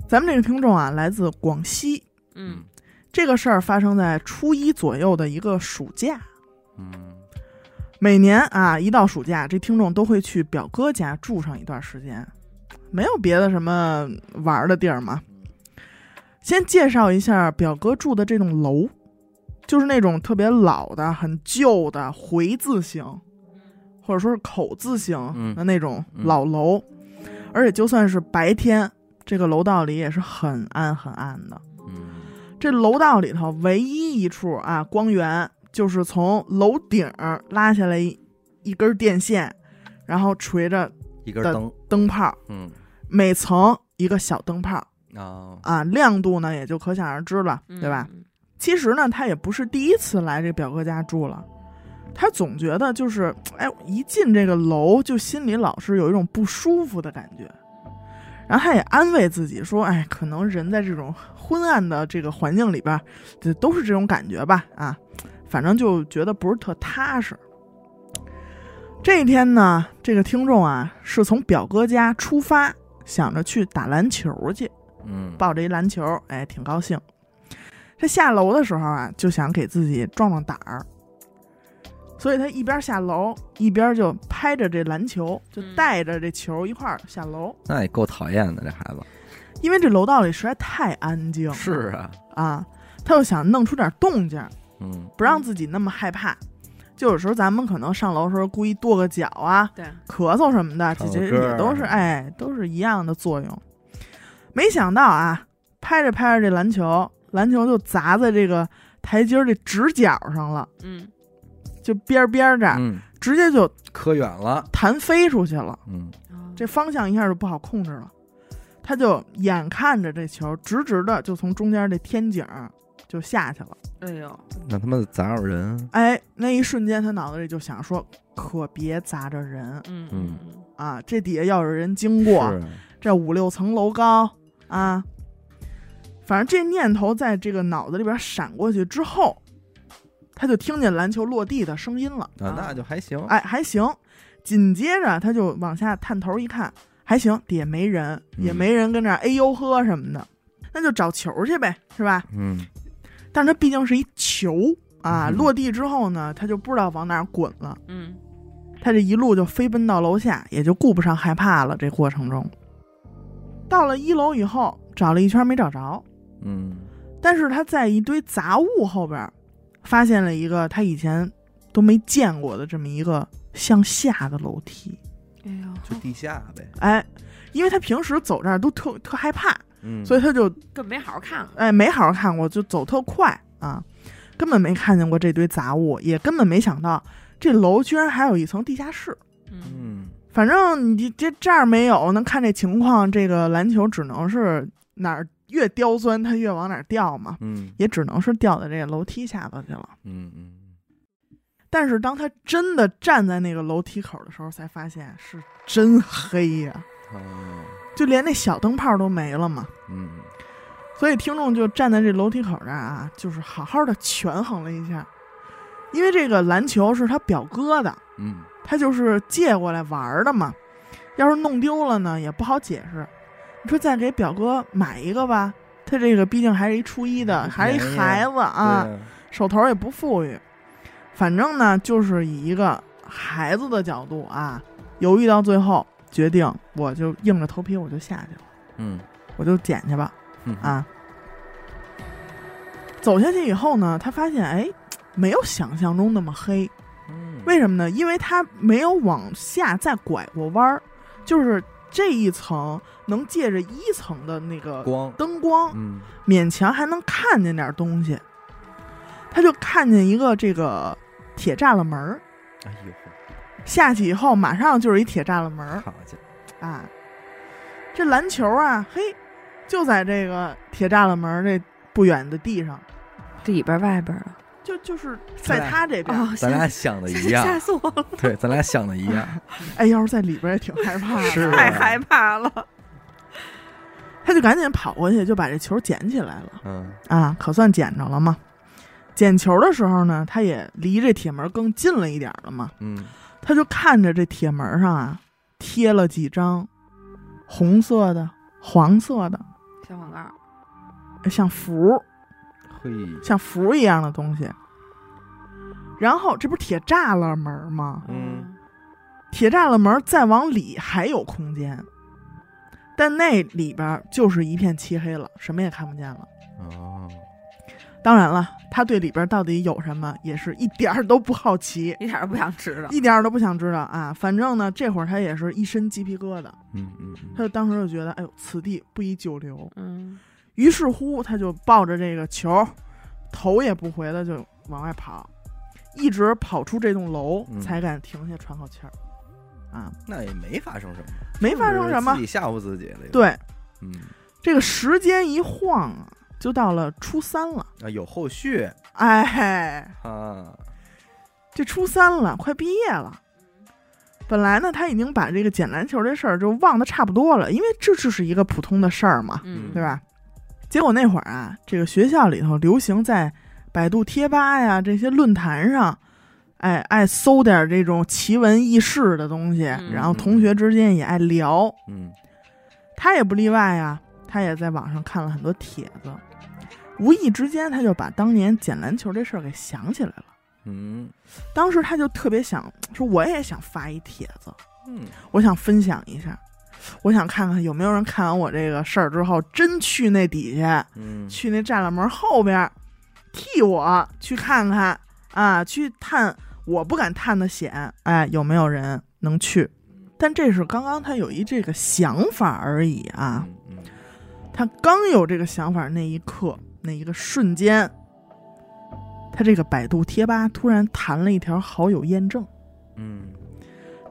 咱们这个听众啊，来自广西，嗯。这个事儿发生在初一左右的一个暑假。嗯。每年啊，一到暑假，这听众都会去表哥家住上一段时间，没有别的什么玩儿的地儿嘛。先介绍一下表哥住的这栋楼，就是那种特别老的、很旧的回字形，或者说是口字形嗯。的那种嗯。老楼，而且就算是白天，这个楼道里也是很暗很暗的。嗯。这楼道里头唯一一处啊光源，就是从楼顶儿拉下来一一根电线，然后垂着一根灯，灯泡，嗯每层一个小灯泡啊，啊，亮度呢也就可想而知了，嗯，对吧？？其实呢，他也不是第一次来这表哥家住了，他总觉得就是，哎，一进这个楼就心里老是有一种不舒服的感觉。然后他也安慰自己说，哎，可能人在这种昏暗的这个环境里边，这都是这种感觉吧，啊，反正就觉得不是特踏实。这一天呢，这个听众啊是从表哥家出发，想着去打篮球去，嗯。抱着一篮球，哎，挺高兴。他下楼的时候啊，就想给自己壮壮胆儿，所以他一边下楼一边就拍着这篮球，就嗯带着这球一块儿下楼。那也够讨厌的，这孩子。因为这楼道里实在太安静，是啊，啊，他又想弄出点动静，嗯。不让自己那么害怕。就有时候咱们可能上楼的时候故意跺个脚啊，对，咳嗽什么的，这这也都是哎，都是一样的作用。没想到啊，拍着拍着这篮球，篮球就砸在这个台阶儿这直角上了，嗯。就边儿边儿这儿，嗯，直接就磕远了，弹飞出去了。嗯。哦。这方向一下就不好控制了，他就眼看着这球直直的就从中间这天井儿就下去了。哎呦，那他妈砸着人，哎，那一瞬间他脑子里就想说，可别砸着人嗯嗯嗯啊！这底下要有人经过，是这五六层楼高啊，反正这念头在这个脑子里边闪过去之后，他就听见篮球落地的声音了。啊，那就还行，哎，还行。紧接着他就往下探头一看，还行，底下没人，也嗯没人跟这儿哎呦呵什么的，那就找球去呗，是吧？嗯但是它毕竟是一球啊，嗯落地之后呢，它就不知道往哪儿滚了。嗯。它这一路就飞奔到楼下，也就顾不上害怕了。这过程中，到了一楼以后，找了一圈没找着，嗯。但是他在一堆杂物后边，发现了一个他以前都没见过的这么一个向下的楼梯。哎呦，就地下呗，哎，因为他平时走这儿都特特害怕，嗯，所以他就更没好好看了。哎没好好看过，就走特快啊，根本没看见过这堆杂物，也根本没想到这楼居然还有一层地下室。嗯。嗯反正你这这儿没有，那看这情况，这个篮球只能是哪儿越刁钻，它越往哪儿掉嘛，嗯。也只能是掉到这个楼梯下头去了。嗯嗯，但是当他真的站在那个楼梯口的时候，才发现是真黑呀、哦，就连那小灯泡都没了嘛。嗯所以听众就站在这楼梯口这儿啊，就是好好的权衡了一下，因为这个篮球是他表哥的，嗯他就是借过来玩儿的嘛。要是弄丢了呢，也不好解释。你说再给表哥买一个吧，他这个毕竟还是一初一的，还是一孩子啊，手头也不富裕。反正呢，就是以一个孩子的角度啊，犹豫到最后，决定我就硬着头皮我就下去了，嗯我就捡去吧。嗯啊。走下去以后呢，他发现哎，没有想象中那么黑。嗯为什么呢？因为他没有往下再拐过弯儿，就是这一层能借着一层的那个光灯光，嗯勉强还能看见点东西。他就看见一个这个铁栅栏门儿，哎呦下去以后马上就是一铁栅栏门儿好家伙啊。这篮球啊，嘿，就在这个铁栅栏门儿这不远的地上，里边儿外边儿啊？就就是在他这边。哦，咱俩想的一样，吓死我了，对，咱俩想的一样 哎，要是在里边儿也挺害怕的。太害怕了。他就赶紧跑过去，就把这球捡起来了嗯啊，可算捡着了嘛。捡球的时候呢，他也离这铁门更近了一点了嘛。嗯他就看着这铁门上啊贴了几张红色的、黄色的，小广告，像符、嘿，像符一样的东西。然后这不是铁栅栏门吗？嗯铁栅栏门再往里还有空间，但那里边就是一片漆黑了，什么也看不见了。哦，当然了，他对里边到底有什么也是一点儿都不好奇，一点儿都不想知道。一点儿都不想知道啊。反正呢，这会儿他也是一身鸡皮疙瘩，嗯嗯他就当时就觉得，哎呦，此地不宜久留。嗯，于是乎，他就抱着这个球，头也不回的就往外跑，一直跑出这栋楼，嗯才敢停下喘口气儿。啊，那也没发生什么，没发生什么自己吓唬自己了。，对，嗯这个时间一晃啊，就到了初三了。啊，有后续哎，啊，这初三了，快毕业了。本来呢，他已经把这个捡篮球这事儿就忘得差不多了，因为这就是一个普通的事儿嘛，嗯，对吧？结果那会儿啊，这个学校里头流行在百度贴吧呀这些论坛上，哎，爱搜点这种奇闻异事的东西，嗯然后同学之间也爱聊，嗯他也不例外呀。他也在网上看了很多帖子，无意之间他就把当年捡篮球这事儿给想起来了。嗯。当时他就特别想说，我也想发一帖子，嗯，我想分享一下，我想看看有没有人看完我这个事儿之后，真去那底下，嗯。去那栅栏门后边，替我去看看啊，去探我不敢探的险，哎，有没有人能去？但这是刚刚他有一这个想法而已啊，他刚有这个想法那一刻，那一个瞬间，他这个百度贴吧突然弹了一条好友验证。嗯，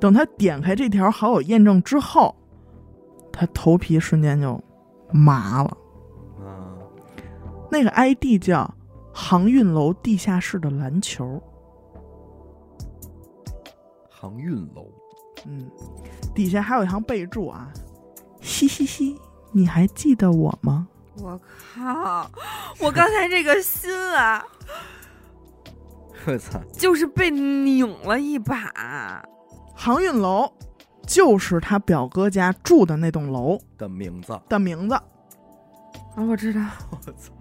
等他点开这条好友验证之后，他头皮瞬间就麻了。啊，那个 ID 叫“航运楼地下室的篮球航运楼，”，嗯，底下还有一行备注啊，嘻嘻嘻，你还记得我吗？我靠！我刚才这个心啊，我操，就是被拧了一把。航运楼就是他表哥家住的那栋楼的名字，的名字。啊，我知道，我操，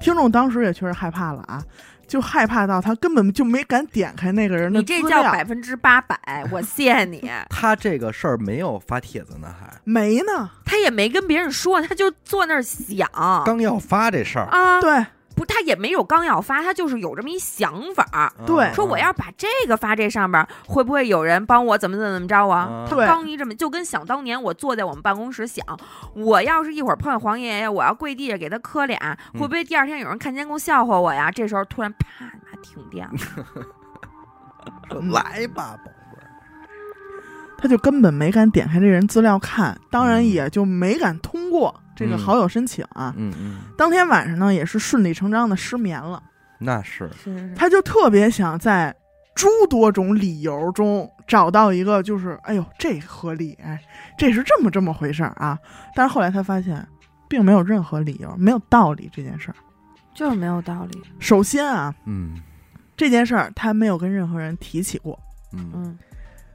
听众当时也确实害怕了啊，就害怕到他根本就没敢点开那个人的你这资料。叫百分之八百，我谢谢你。他这个事儿没有发帖子呢，还。没呢。他也没跟别人说，他就坐那儿想。刚要发这事儿，啊，对不，他也没有刚要发，他就是有这么一想法，对。啊说我要把这个发这上边儿，会不会有人帮我怎么怎么怎么着啊？啊他刚一这么，就跟想当年我坐在我们办公室想，我要是一会儿碰见黄爷爷，我要跪地下给他磕俩，嗯会不会第二天有人看监控笑话我呀？这时候突然啪，妈停电了，来吧，宝贝儿，他就根本没敢点开这人资料看，当然也就没敢通过这个嗯好友申请啊。嗯嗯，当天晚上呢，也是顺理成章的失眠了。那是，是是是，他就特别想在诸多种理由中找到一个，就是哎呦这合理，哎，这是这么这么回事儿啊。但是后来他发现，并没有任何理由，没有道理这件事儿。就是没有道理。首先啊，嗯这件事儿他没有跟任何人提起过。嗯嗯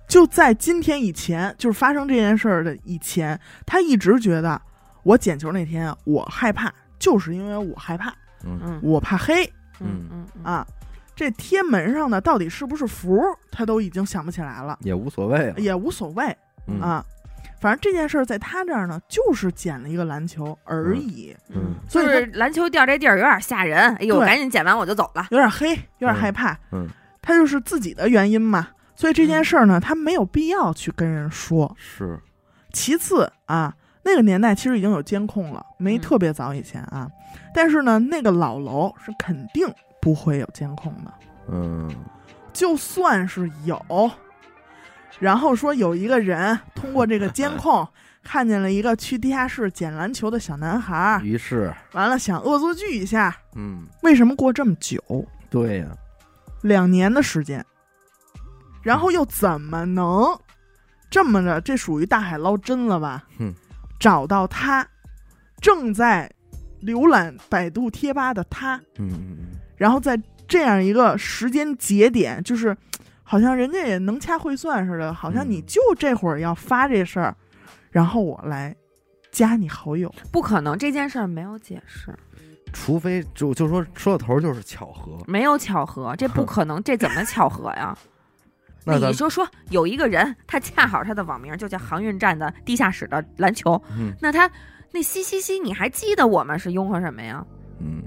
就在今天以前，就是发生这件事儿的以前，他一直觉得我捡球那天我害怕，就是因为我害怕，嗯嗯我怕黑嗯嗯嗯啊。这贴门上的到底是不是符，他都已经想不起来了，也无所谓了也无所谓嗯啊。反正这件事儿在他这儿呢，就是捡了一个篮球而已，嗯就所以是篮球掉这地儿有点吓人，哎呦，赶紧捡完我就走了。有点黑，有点害怕。嗯他就是自己的原因嘛，所以这件事儿呢，他没有必要去跟人说。是其次啊，那个年代其实已经有监控了，没嗯特别早以前啊。但是呢，那个老楼是肯定不会有监控的，嗯就算是有，然后说有一个人通过这个监 控看见了一个去地下室捡篮球的小男孩，于是完了想恶作剧一下，嗯为什么过这么久？对呀两年的时间，然后又怎么能这么着？这属于大海捞针了吧？哼找到他正在浏览百度贴吧的他，嗯嗯嗯。然后在这样一个时间节点，就是好像人家也能掐会算似的，好像嗯你就这会儿要发这事儿，然后我来加你好友。不可能，这件事儿没有解释，除非就就说说到头就是巧合，没有巧合，这不可能，这怎么巧合呀？那你说说，有一个人，他恰好他的网名就叫航运站的地下室的篮球，嗯那他那嘻嘻嘻，你还记得我们是拥护什么呀？嗯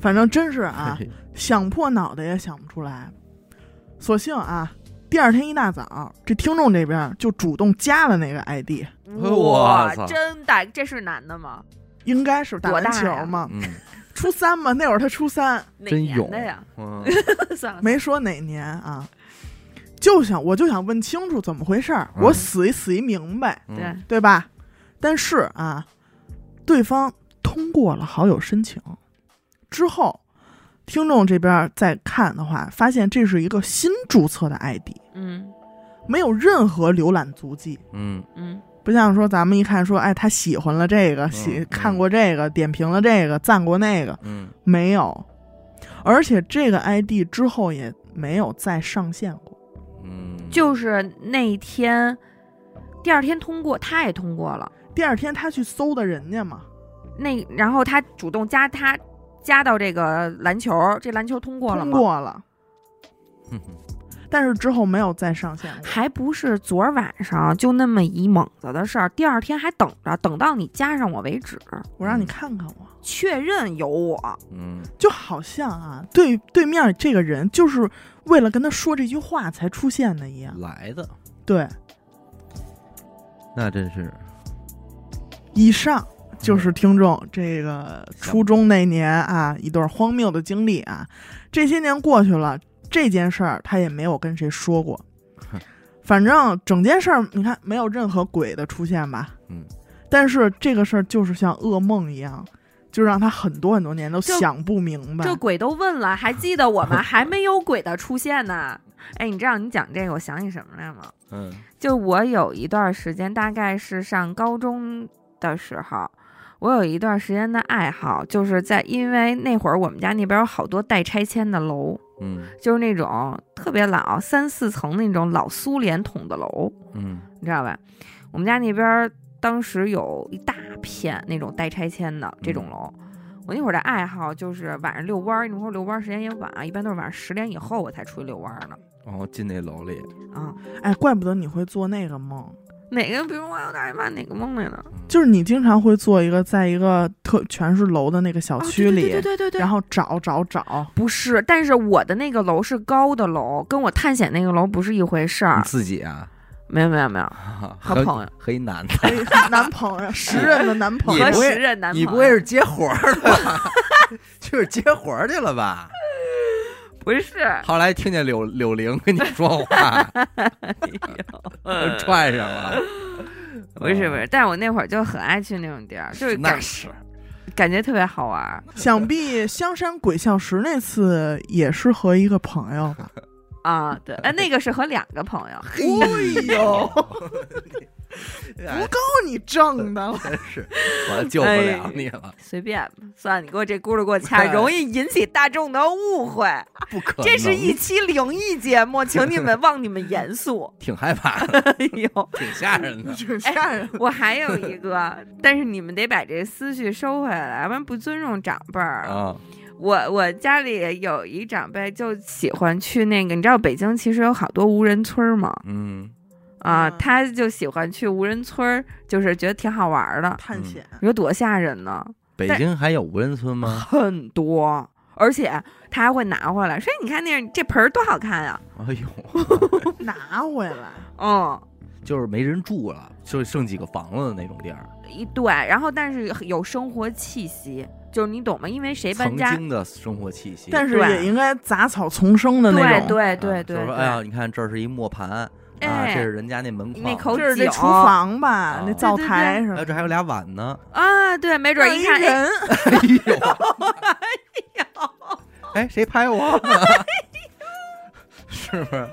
反正真是啊，嘿想破脑袋也想不出来。索性啊，第二天一大早，这听众这边就主动加了那个 ID，我哇，真的，这是男的吗？应该是打篮球嘛，嗯初三嘛，那会儿他初三，真勇的呀？嗯。算了，没说哪年啊，就想我就想问清楚怎么回事儿，嗯。我死一死一明白，嗯。对，对吧？但是啊，对方通过了好友申请之后，听众这边再看的话，发现这是一个新注册的 ID，嗯。没有任何浏览足迹。嗯。嗯不像说咱们一看说，哎，他喜欢了这个，喜嗯看过这个，点评了这个，赞过那个，嗯没有。而且这个 ID 之后也没有再上线过。嗯，就是那一天，第二天通过，他也通过了。第二天他去搜的人家嘛，那然后他主动加他加到这个篮球，这篮球通过了通？过了，哼哼但是之后没有再上线过。还不是昨儿晚上就那么一猛子的事儿，第二天还等着，等到你加上我为止，我让你看看我，确认有我。嗯就好像啊，对对面这个人就是为了跟他说这句话才出现的一样。来的，对，那真是以上就是听众这个初中那年啊一段荒谬的经历啊。这些年过去了，这件事儿他也没有跟谁说过。反正整件事儿，你看没有任何鬼的出现吧？嗯。但是这个事儿就是像噩梦一样，就让他很多很多年都想不明白。这鬼都问了，还记得我们 还没有鬼的出现呢。哎，你知道你讲这个，我想起什么来吗？嗯就我有一段时间，大概是上高中的时候，我有一段时间的爱好，就是在因为那会儿我们家那边有好多待拆迁的楼，嗯就是那种特别老三四层那种老苏联筒子楼，嗯你知道吧？我们家那边当时有一大片那种待拆迁的这种楼。我那会儿的爱好就是晚上遛弯儿，那会儿遛弯儿时间也晚，一般都是晚上十点以后我才出去遛弯儿呢。然后进那楼里，啊、哎，怪不得你会做那个梦，哪个？比如我有点害怕哪个梦来了？就是你经常会做一个在一个特全是楼的那个小哦区里，对对对对对对，然后找找找。不是，但是我的那个楼是高的楼，跟我探险那个楼不是一回事你儿。自己啊，没有没有没有，和朋友和一男的，哎，男朋友，时任的男朋友不会时任男朋友。你不会是接活儿的吧？就是接活儿去了吧？不是？后来听见柳柳玲跟你说话，哎串上了。不是不是，但是我那会儿就很爱去那种地儿，就是那是感觉特别好玩 想必香山鬼笑石那次也是和一个朋友吧？啊。对，哎，那个是和两个朋友，哎呦，哎 不够你挣的了。真是，我救不了你了，随便吧，算了，你给我这轱辘给我掐，容易引起大众的误会。不可能。这是一期灵异节目，请你们望你们严肃。挺害怕的，哎呦，挺吓人的。挺吓人。我还有一个，但是你们得把这思绪收回来，要不然不尊重长辈儿。啊，我我家里有一长辈就喜欢去那个，你知道北京其实有好多无人村儿吗？嗯，啊，嗯他就喜欢去无人村儿，就是觉得挺好玩儿的。探险，你说多吓人呢？北京还有无人村吗？很多，而且他还会拿回来，说你看那这盆儿多好看啊！哎呦，拿回来。嗯，就是没人住了，就剩几个房子的那种地儿。一对，然后但是有生活气息，就是你懂吗？因为谁搬家曾家，经的生活气息。但是对也应该杂草丛生的那对种。啊对对对，就是说，对哎呀，你看这是一磨盘啊，哎这是人家那门框，那口这是这井厨房吧啊，那灶台什么的。哎，这还有俩碗呢。啊，对，没准一看人，哎，呦，哎呦，哎，谁拍我？是不是？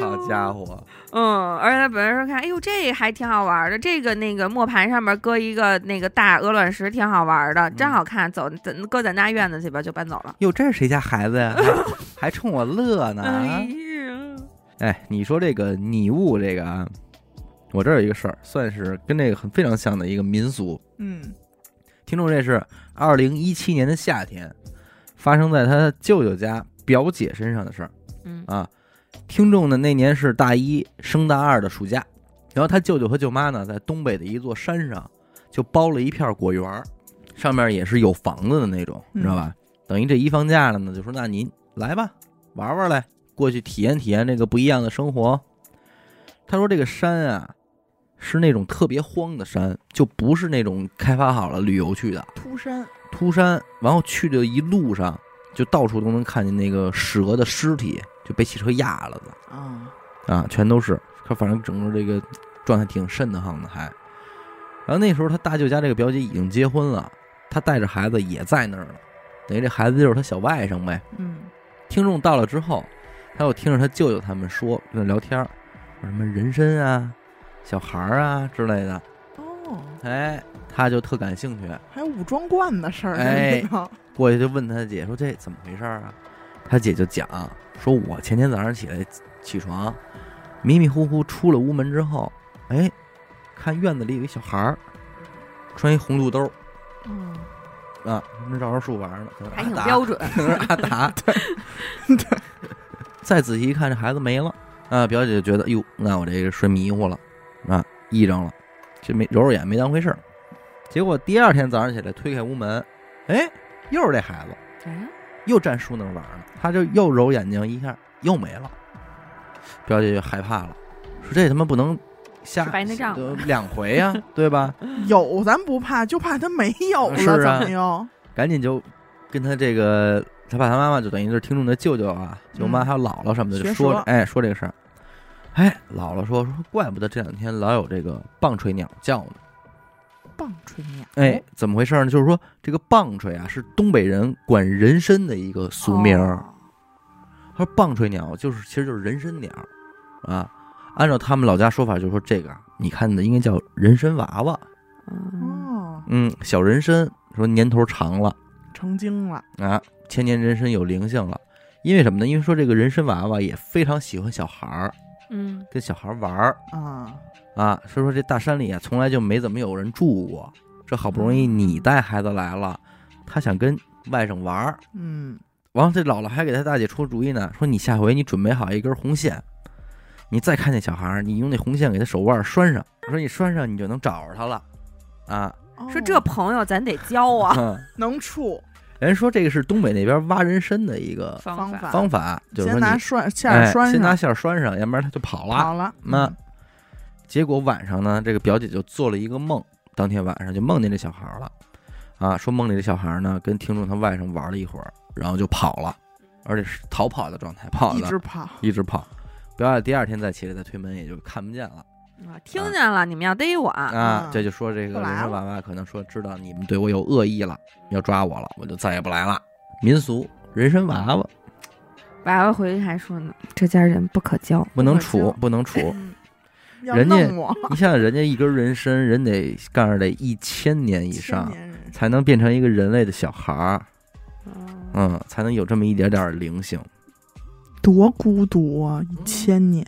好家伙，嗯，而且他本来说看，哎呦，这还挺好玩的，这个那个磨盘上面搁一个那个大鹅卵石，挺好玩的，真好看。走，咱搁咱家院子去吧，就搬走了。哟，这是谁家孩子呀？还还冲我乐呢？哎，你说这个拟物这个啊，我这儿有一个事儿，算是跟这个很非常像的一个民俗。嗯听众，这是二零一七年的夏天，发生在他舅舅家表姐身上的事儿嗯啊。听众呢那年是大一升大二的暑假，然后他舅舅和舅妈呢在东北的一座山上就包了一片果园儿，上面也是有房子的那种，你知道吧？等于这一放假了呢，就说那您来吧，玩玩来，过去体验体验那个不一样的生活。他说这个山啊是那种特别荒的山，就不是那种开发好了旅游去的秃山，秃山，然后去的一路上就到处都能看见那个蛇的尸体，就被汽车压了的。啊，啊，全都是。他反正整个这个状态挺瘆得慌的，还。然后那时候他大舅家这个表姐已经结婚了，他带着孩子也在那儿了，等于这孩子就是他小外甥呗。嗯听众到了之后，他又听着他舅舅他们说跟那聊天儿，说什么人参啊、小孩儿啊之类的，哦，哎，他就特感兴趣，还有武装观的事儿呢，哎过去就问他姐说这怎么回事儿啊？他姐就讲说，我前天早上起来起床，迷迷糊糊出了屋门之后，哎，看院子里有一小孩儿，穿一红肚兜嗯，啊，那绕着树玩呢，还，挺标准。阿达。再仔细一看，这孩子没了啊！表姐就觉得，哟，那我这个睡迷糊了啊，癔症了，这没揉揉眼没当回事儿。结果第二天早上起来推开屋门，哎，又是这孩子。哎，又站树那儿玩呢，他就又揉眼睛一下，又没了。表姐就害怕了，说这他妈不能瞎是白内障呃两回呀、对吧？有咱不怕，就怕他没有了，是啊怎么又？赶紧就跟他这个他爸他妈妈，就等于就是听众的舅舅啊、舅妈嗯还有姥姥什么的，就说舌哎说这个事儿。哎，姥姥说说，怪不得这两天老有这个棒槌鸟叫呢。棒槌鸟，哎，怎么回事呢？就是说这个棒槌啊，是东北人管人参的一个俗名他说棒槌鸟就是其实就是人参鸟，啊，按照他们老家说法，就是说这个啊你看的应该叫人参娃娃，嗯，哦，嗯，小人参，说年头长了成精了，啊，千年人参有灵性了，因为什么呢？因为说这个人参娃娃也非常喜欢小孩儿，嗯，跟小孩玩儿。啊，啊，所以说这大山里啊从来就没怎么有人住过，这好不容易你带孩子来了，他想跟外甥玩儿，嗯，完了，这姥姥还给他大姐出主意呢，说你下回你准备好一根红线，你再看见小孩儿，你用那红线给他手腕拴上，说你拴上你就能找着他了，啊，说哦这朋友咱得交啊，嗯。能处，人说这个是东北那边挖人参的一个方方法方法，就是先说你拿拴线拴先拿上，线儿拴上，要不然他就跑了。跑了，那嗯结果晚上呢，这个表姐就做了一个梦，当天晚上就梦见这小孩儿了，啊，说梦里的小孩儿呢跟听众他外甥玩了一会儿，然后就跑了，而且是逃跑的状态跑的，一直跑，一直跑。表姐第二天再起来再推门，也就看不见了。啊听见了，你们要逮我，啊嗯，这就说这个人参娃娃可能说知道你们对我有恶意了，要抓我了，我就再也不来了。民俗人参娃娃娃娃回去还说呢，这家人不可交。不能，处不能处。人家你想想，人家一根人参，人得干着得一千年以上，才能变成一个人类的小孩儿，嗯嗯，才能有这么一点点灵性。多孤独啊！一千年。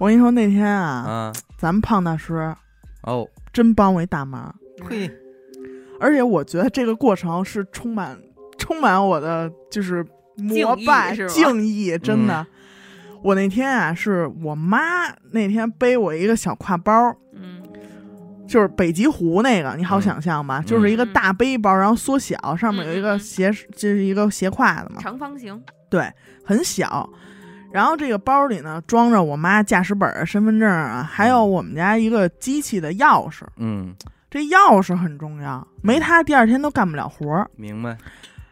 我跟你说，那天啊，啊，咱们胖大师哦，真帮我一大忙，嘿，而且我觉得这个过程是充满充满我的就是膜拜敬意真的。我那天啊，是我妈那天背我一个小挎包，嗯。就是北极狐那个，你好嗯。想象吧，就是一个大背包，然后缩小，上面有一个斜，就是一个斜挎的嘛，长方形，对，很小。然后这个包里呢，装着我妈驾驶本啊、身份证啊，还有我们家一个机器的钥匙。嗯，这钥匙很重要，没它第二天都干不了活儿。明白。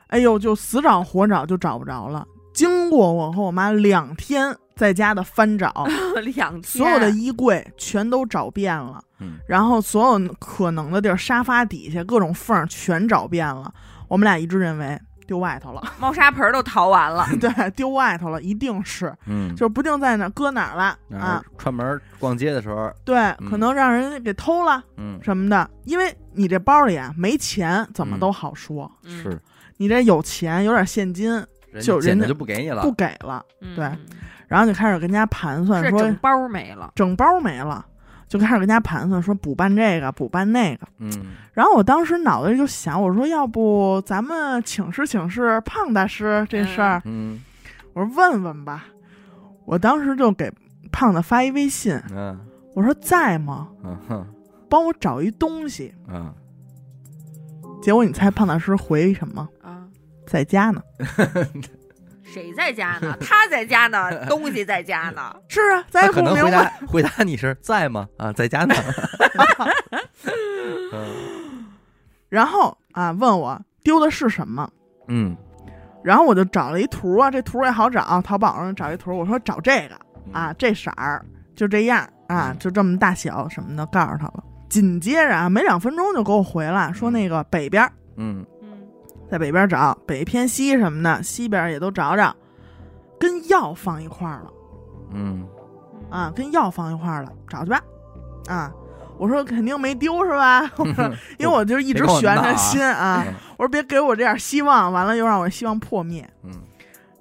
哎呦，就死找活找就找不着了。经过我和我妈两天在家的翻找，两天所有的衣柜全都找遍了，嗯然后所有可能的地儿，沙发底下各种缝儿全找遍了。我们俩一致认为丢外头了，猫砂盆都淘完了，对，丢外头了，一定是，嗯，就是不定在哪搁哪儿了啊。串门逛街的时候，对，嗯可能让人给偷了嗯，什么的，因为你这包里啊没钱，怎么嗯。都好说。嗯。是，你这有钱，有点现金，就人家就不给你了。不。给了，对。然后就开始跟人家盘算说包没了，整包没了，就开始跟家盘算说补办这个补办那个。嗯然后我当时脑子里就想，我说要不咱们请示请示胖大师这事儿，嗯我说问问吧。我当时就给胖子发一微信，嗯我说在吗？嗯哼帮我找一东西。嗯，结果你猜胖大师回什么？啊，在家呢。谁在家呢？他在家呢，东西在家呢。是啊，咱也他可能不明白。回答回答你是在吗？啊，在家呢。嗯然后啊，问我丢的是什么？嗯然后我就找了一图啊，这图也好找，淘宝上找一图，我说找这个啊，这色儿就这样啊，就这么大小什么的，告诉他了。紧接着啊，没两分钟就给我回来，说那个北边嗯在北边找，北偏西什么的，西边也都找找，跟药放一块儿了嗯啊，跟药放一块儿了，找去吧啊。我说肯定没丢是吧？我说，因为我就一直悬着心啊。嗯我说别给我这点希望，完了又让我希望破灭。嗯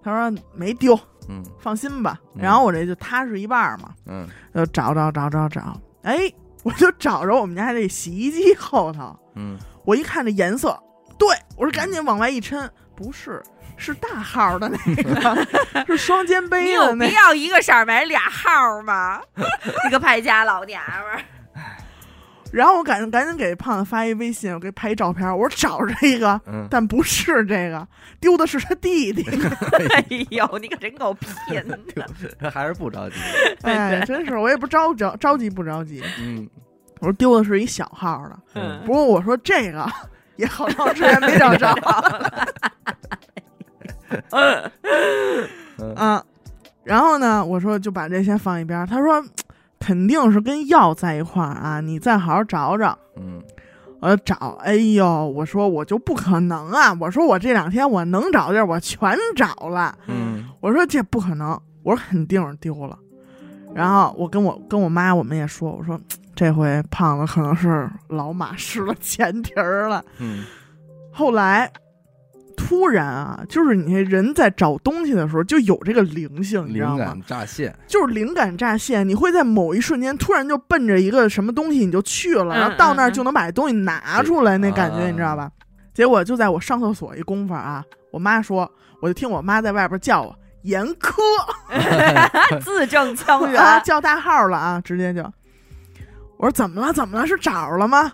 他说没丢，嗯放心吧。嗯然后我这就踏实一半嘛，嗯就找找找找找，哎，我就找着我们家这洗衣机后头，嗯，我一看这颜色，对我说赶紧往外一抻，不是，是大号的那个，是双肩背有的那必要一个色儿买俩号吗？你个败家老娘们儿！然后我赶紧赶紧给胖子发一微信，我给拍一照片，我说找着一个，嗯，但不是这个，丢的是他弟弟。哎呦，你可真够贫的！这还是不着急。哎，真是我也不着着着急不着急。嗯我说丢的是一小号的，嗯不过我说这个也好长时间没找着嗯啊。然后呢，我说就把这先放一边儿。他说肯定是跟药在一块儿啊，你再好好找找。嗯我就找，哎呦，我说我就不可能啊！我说我这两天我能找地儿我全找了。嗯我说这不可能，我说肯定是丢了。然后我跟我跟我妈我们也说，我说这回胖子可能是老马失了前蹄儿了。嗯后来突然啊，就是你这人在找东西的时候就有这个灵性，你知道吗？灵感乍现。就是灵感乍现，你会在某一瞬间突然就奔着一个什么东西你就去了，嗯然后到那儿就能把这东西拿出来，那感觉啊你知道吧？结果就在我上厕所一功夫啊，我妈说，我就听我妈在外边叫我严苛字正腔圆。啊，叫大号了啊，直接就，我说怎么了？怎么了？是找着了吗？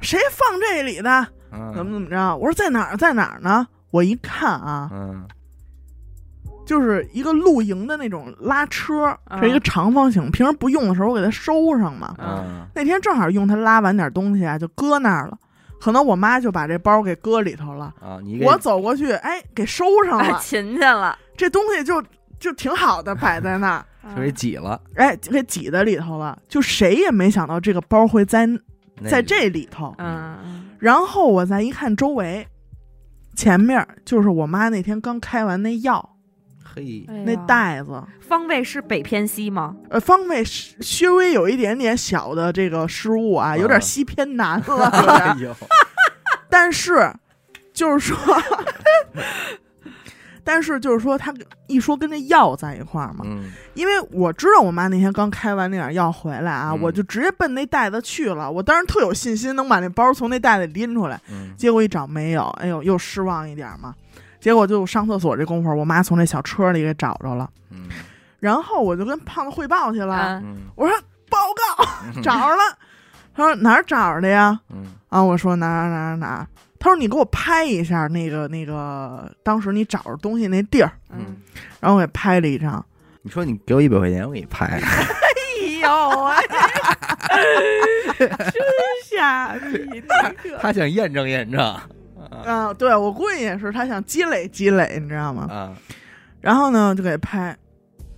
谁放这里的？嗯怎么怎么着？我说在哪儿？在哪儿呢？我一看啊，嗯就是一个露营的那种拉车，嗯是一个长方形。平时不用的时候，我给它收上嘛。嗯那天正好用它拉完点东西啊，就搁那儿了。可能我妈就把这包给搁里头了。啊，你我走过去，哎，给收上了。勤去了，这东西就就挺好的，摆在那儿。啊就给挤了，哎，给挤在里头了。就谁也没想到这个包会在在这里头。嗯嗯然后我再一看周围，前面就是我妈那天刚开完那药嘿，那袋子，方位是北偏西吗？呃，方位是稍微有一点点小的这个失误啊，有点啊西偏南了，但是就是说，但是就是说，他一说跟那药在一块儿嘛，嗯。因为我知道我妈那天刚开完那点药回来啊，嗯。我就直接奔那袋子去了。我当时特有信心能把那包从那袋子里拎出来，嗯。结果一找没有，哎呦，又失望一点嘛。结果就上厕所这功夫，我妈从那小车里给找着了，嗯。然后我就跟胖子汇报去了，我说报告 找着了，他说哪儿找着的呀？嗯。啊，我说哪儿哪儿哪儿哪儿，他说你给我拍一下那个那个当时你找着东西那地儿，嗯，然后我给拍了一张。你说你给我一百块钱，我给你拍，哎呦喂，真傻逼！他想验证验证啊啊，对我估计也是，他想积累积累，你知道吗？啊，然后呢，就给拍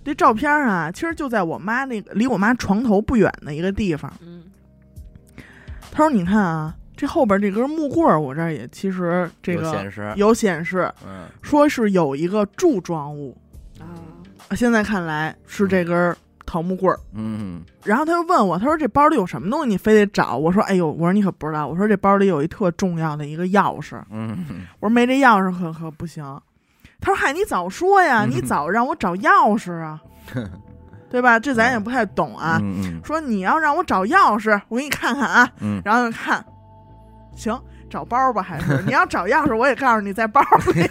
这照片啊，其实就在我妈那个离我妈床头不远的一个地方。嗯他说：“你看啊，这后边这根木棍儿，我这儿也其实这个有显示，有显示，嗯说是有一个柱状物。啊，现在看来是这根桃木棍儿。嗯然后他就问我，他说这包里有什么东西，你非得找？我说，哎呦，我说你可不知道，我说这包里有一特重要的一个钥匙，嗯我说没这钥匙可可不行。他说嗨，你早说呀，你早让我找钥匙啊，对吧？这咱也不太懂啊。嗯说你要让我找钥匙，我给你看看啊。嗯然后就看，行，找包吧，还是你要找钥匙，我也告诉你在包里，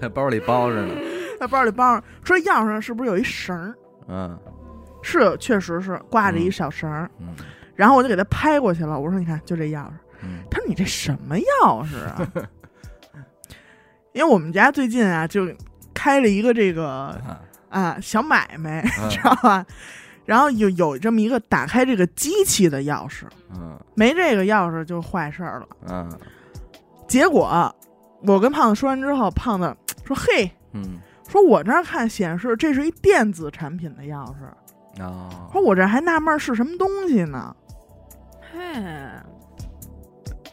在包 里包着呢，在包里包着。说钥匙上是不是有一绳儿？嗯是，确实是挂着一小绳儿。嗯然后我就给他拍过去了，我说你看，就这钥匙。嗯他说你这什么钥匙啊？因为我们家最近啊，就开了一个这个啊啊小买卖，嗯知道吧？然后有有这么一个打开这个机器的钥匙，嗯。没这个钥匙就坏事儿了。嗯。结果我跟胖子说完之后，胖子说：“嘿，嗯。说我这儿看显示这是一电子产品的钥匙，哦，说我这还纳闷是什么东西呢。嘿，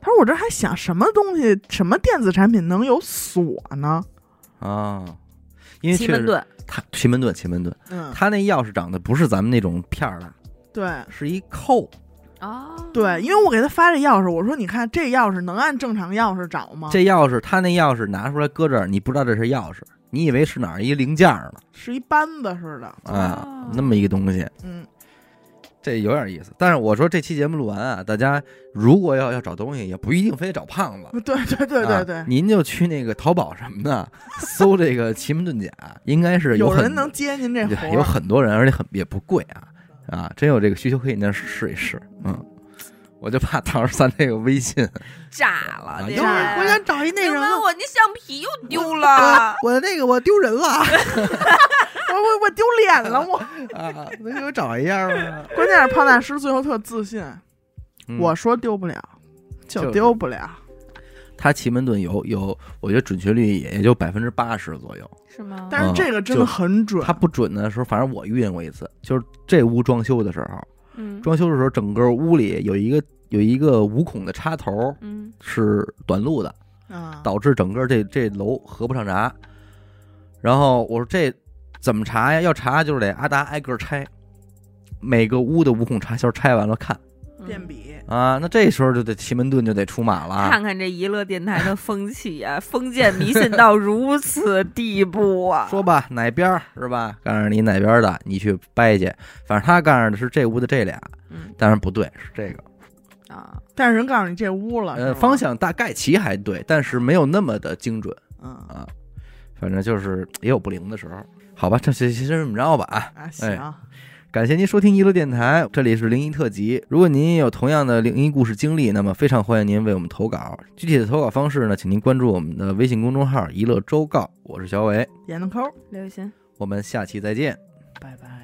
他说我这还想什么东西，什么电子产品能有锁呢？啊，因为确实奇门遁，他奇门遁奇门遁，嗯，他那钥匙长得不是咱们那种片儿的，对。是一扣，哦，对，因为我给他发这钥匙，我说你看这钥匙能按正常钥匙找吗？这钥匙他那钥匙拿出来搁这儿，你不知道这是钥匙，你以为是哪儿一零件儿呢是一扳子似的，啊哦，那么一个东西，嗯，这有点意思。但是我说这期节目录完啊，大家如果要要找东西，也不一定非得找胖子。对对对对对啊，您就去那个淘宝什么的，搜这个奇门遁甲，应该是很有人能接您这活有，很多人，而且很也不贵啊啊，真有这个需求可以那试一试，嗯。我就怕到时候咱这个微信，炸了，啊这等会儿我想找一那什么，我那橡皮又丢了，我的那个我丢人了 我我我丢脸了，我。啊，能给我找一下吗？关键是胖大师最后特自信，嗯我说丢不了，就就是丢不了。他奇门遁有有，我觉得准确率也也就百分之八十左右。是吗？但是这个真的很准，他不准的时候，反正我遇见过一次，就是这屋装修的时候，嗯装修的时候，整个屋里有一个有一个五孔的插头嗯是短路的，啊，导致整个这这楼合不上闸。然后我说这怎么查呀？要查就是得阿达挨个拆，每个屋的五孔插销拆完了看啊。那这时候就得奇门遁就得出马了。看看这娱乐电台的风气啊，封建迷信到如此地步啊！说吧，哪边儿是吧？告诉你哪边的，你去掰去。反正他告诉的是这屋的这俩，嗯但是不对，是这个。啊，但是人告诉你这屋了，呃，方，向大概齐还对，但是没有那么的精准嗯啊。反正就是也有不灵的时候。好吧，这就先这么着吧啊。啊，行，感谢您收听一路电台，这里是灵异特辑。如果您也有同样的灵异故事经历，那么非常欢迎您为我们投稿。具体的投稿方式呢，请您关注我们的微信公众号“一乐周告”，我是小伟，点个扣，刘雨欣。我们下期再见。拜拜。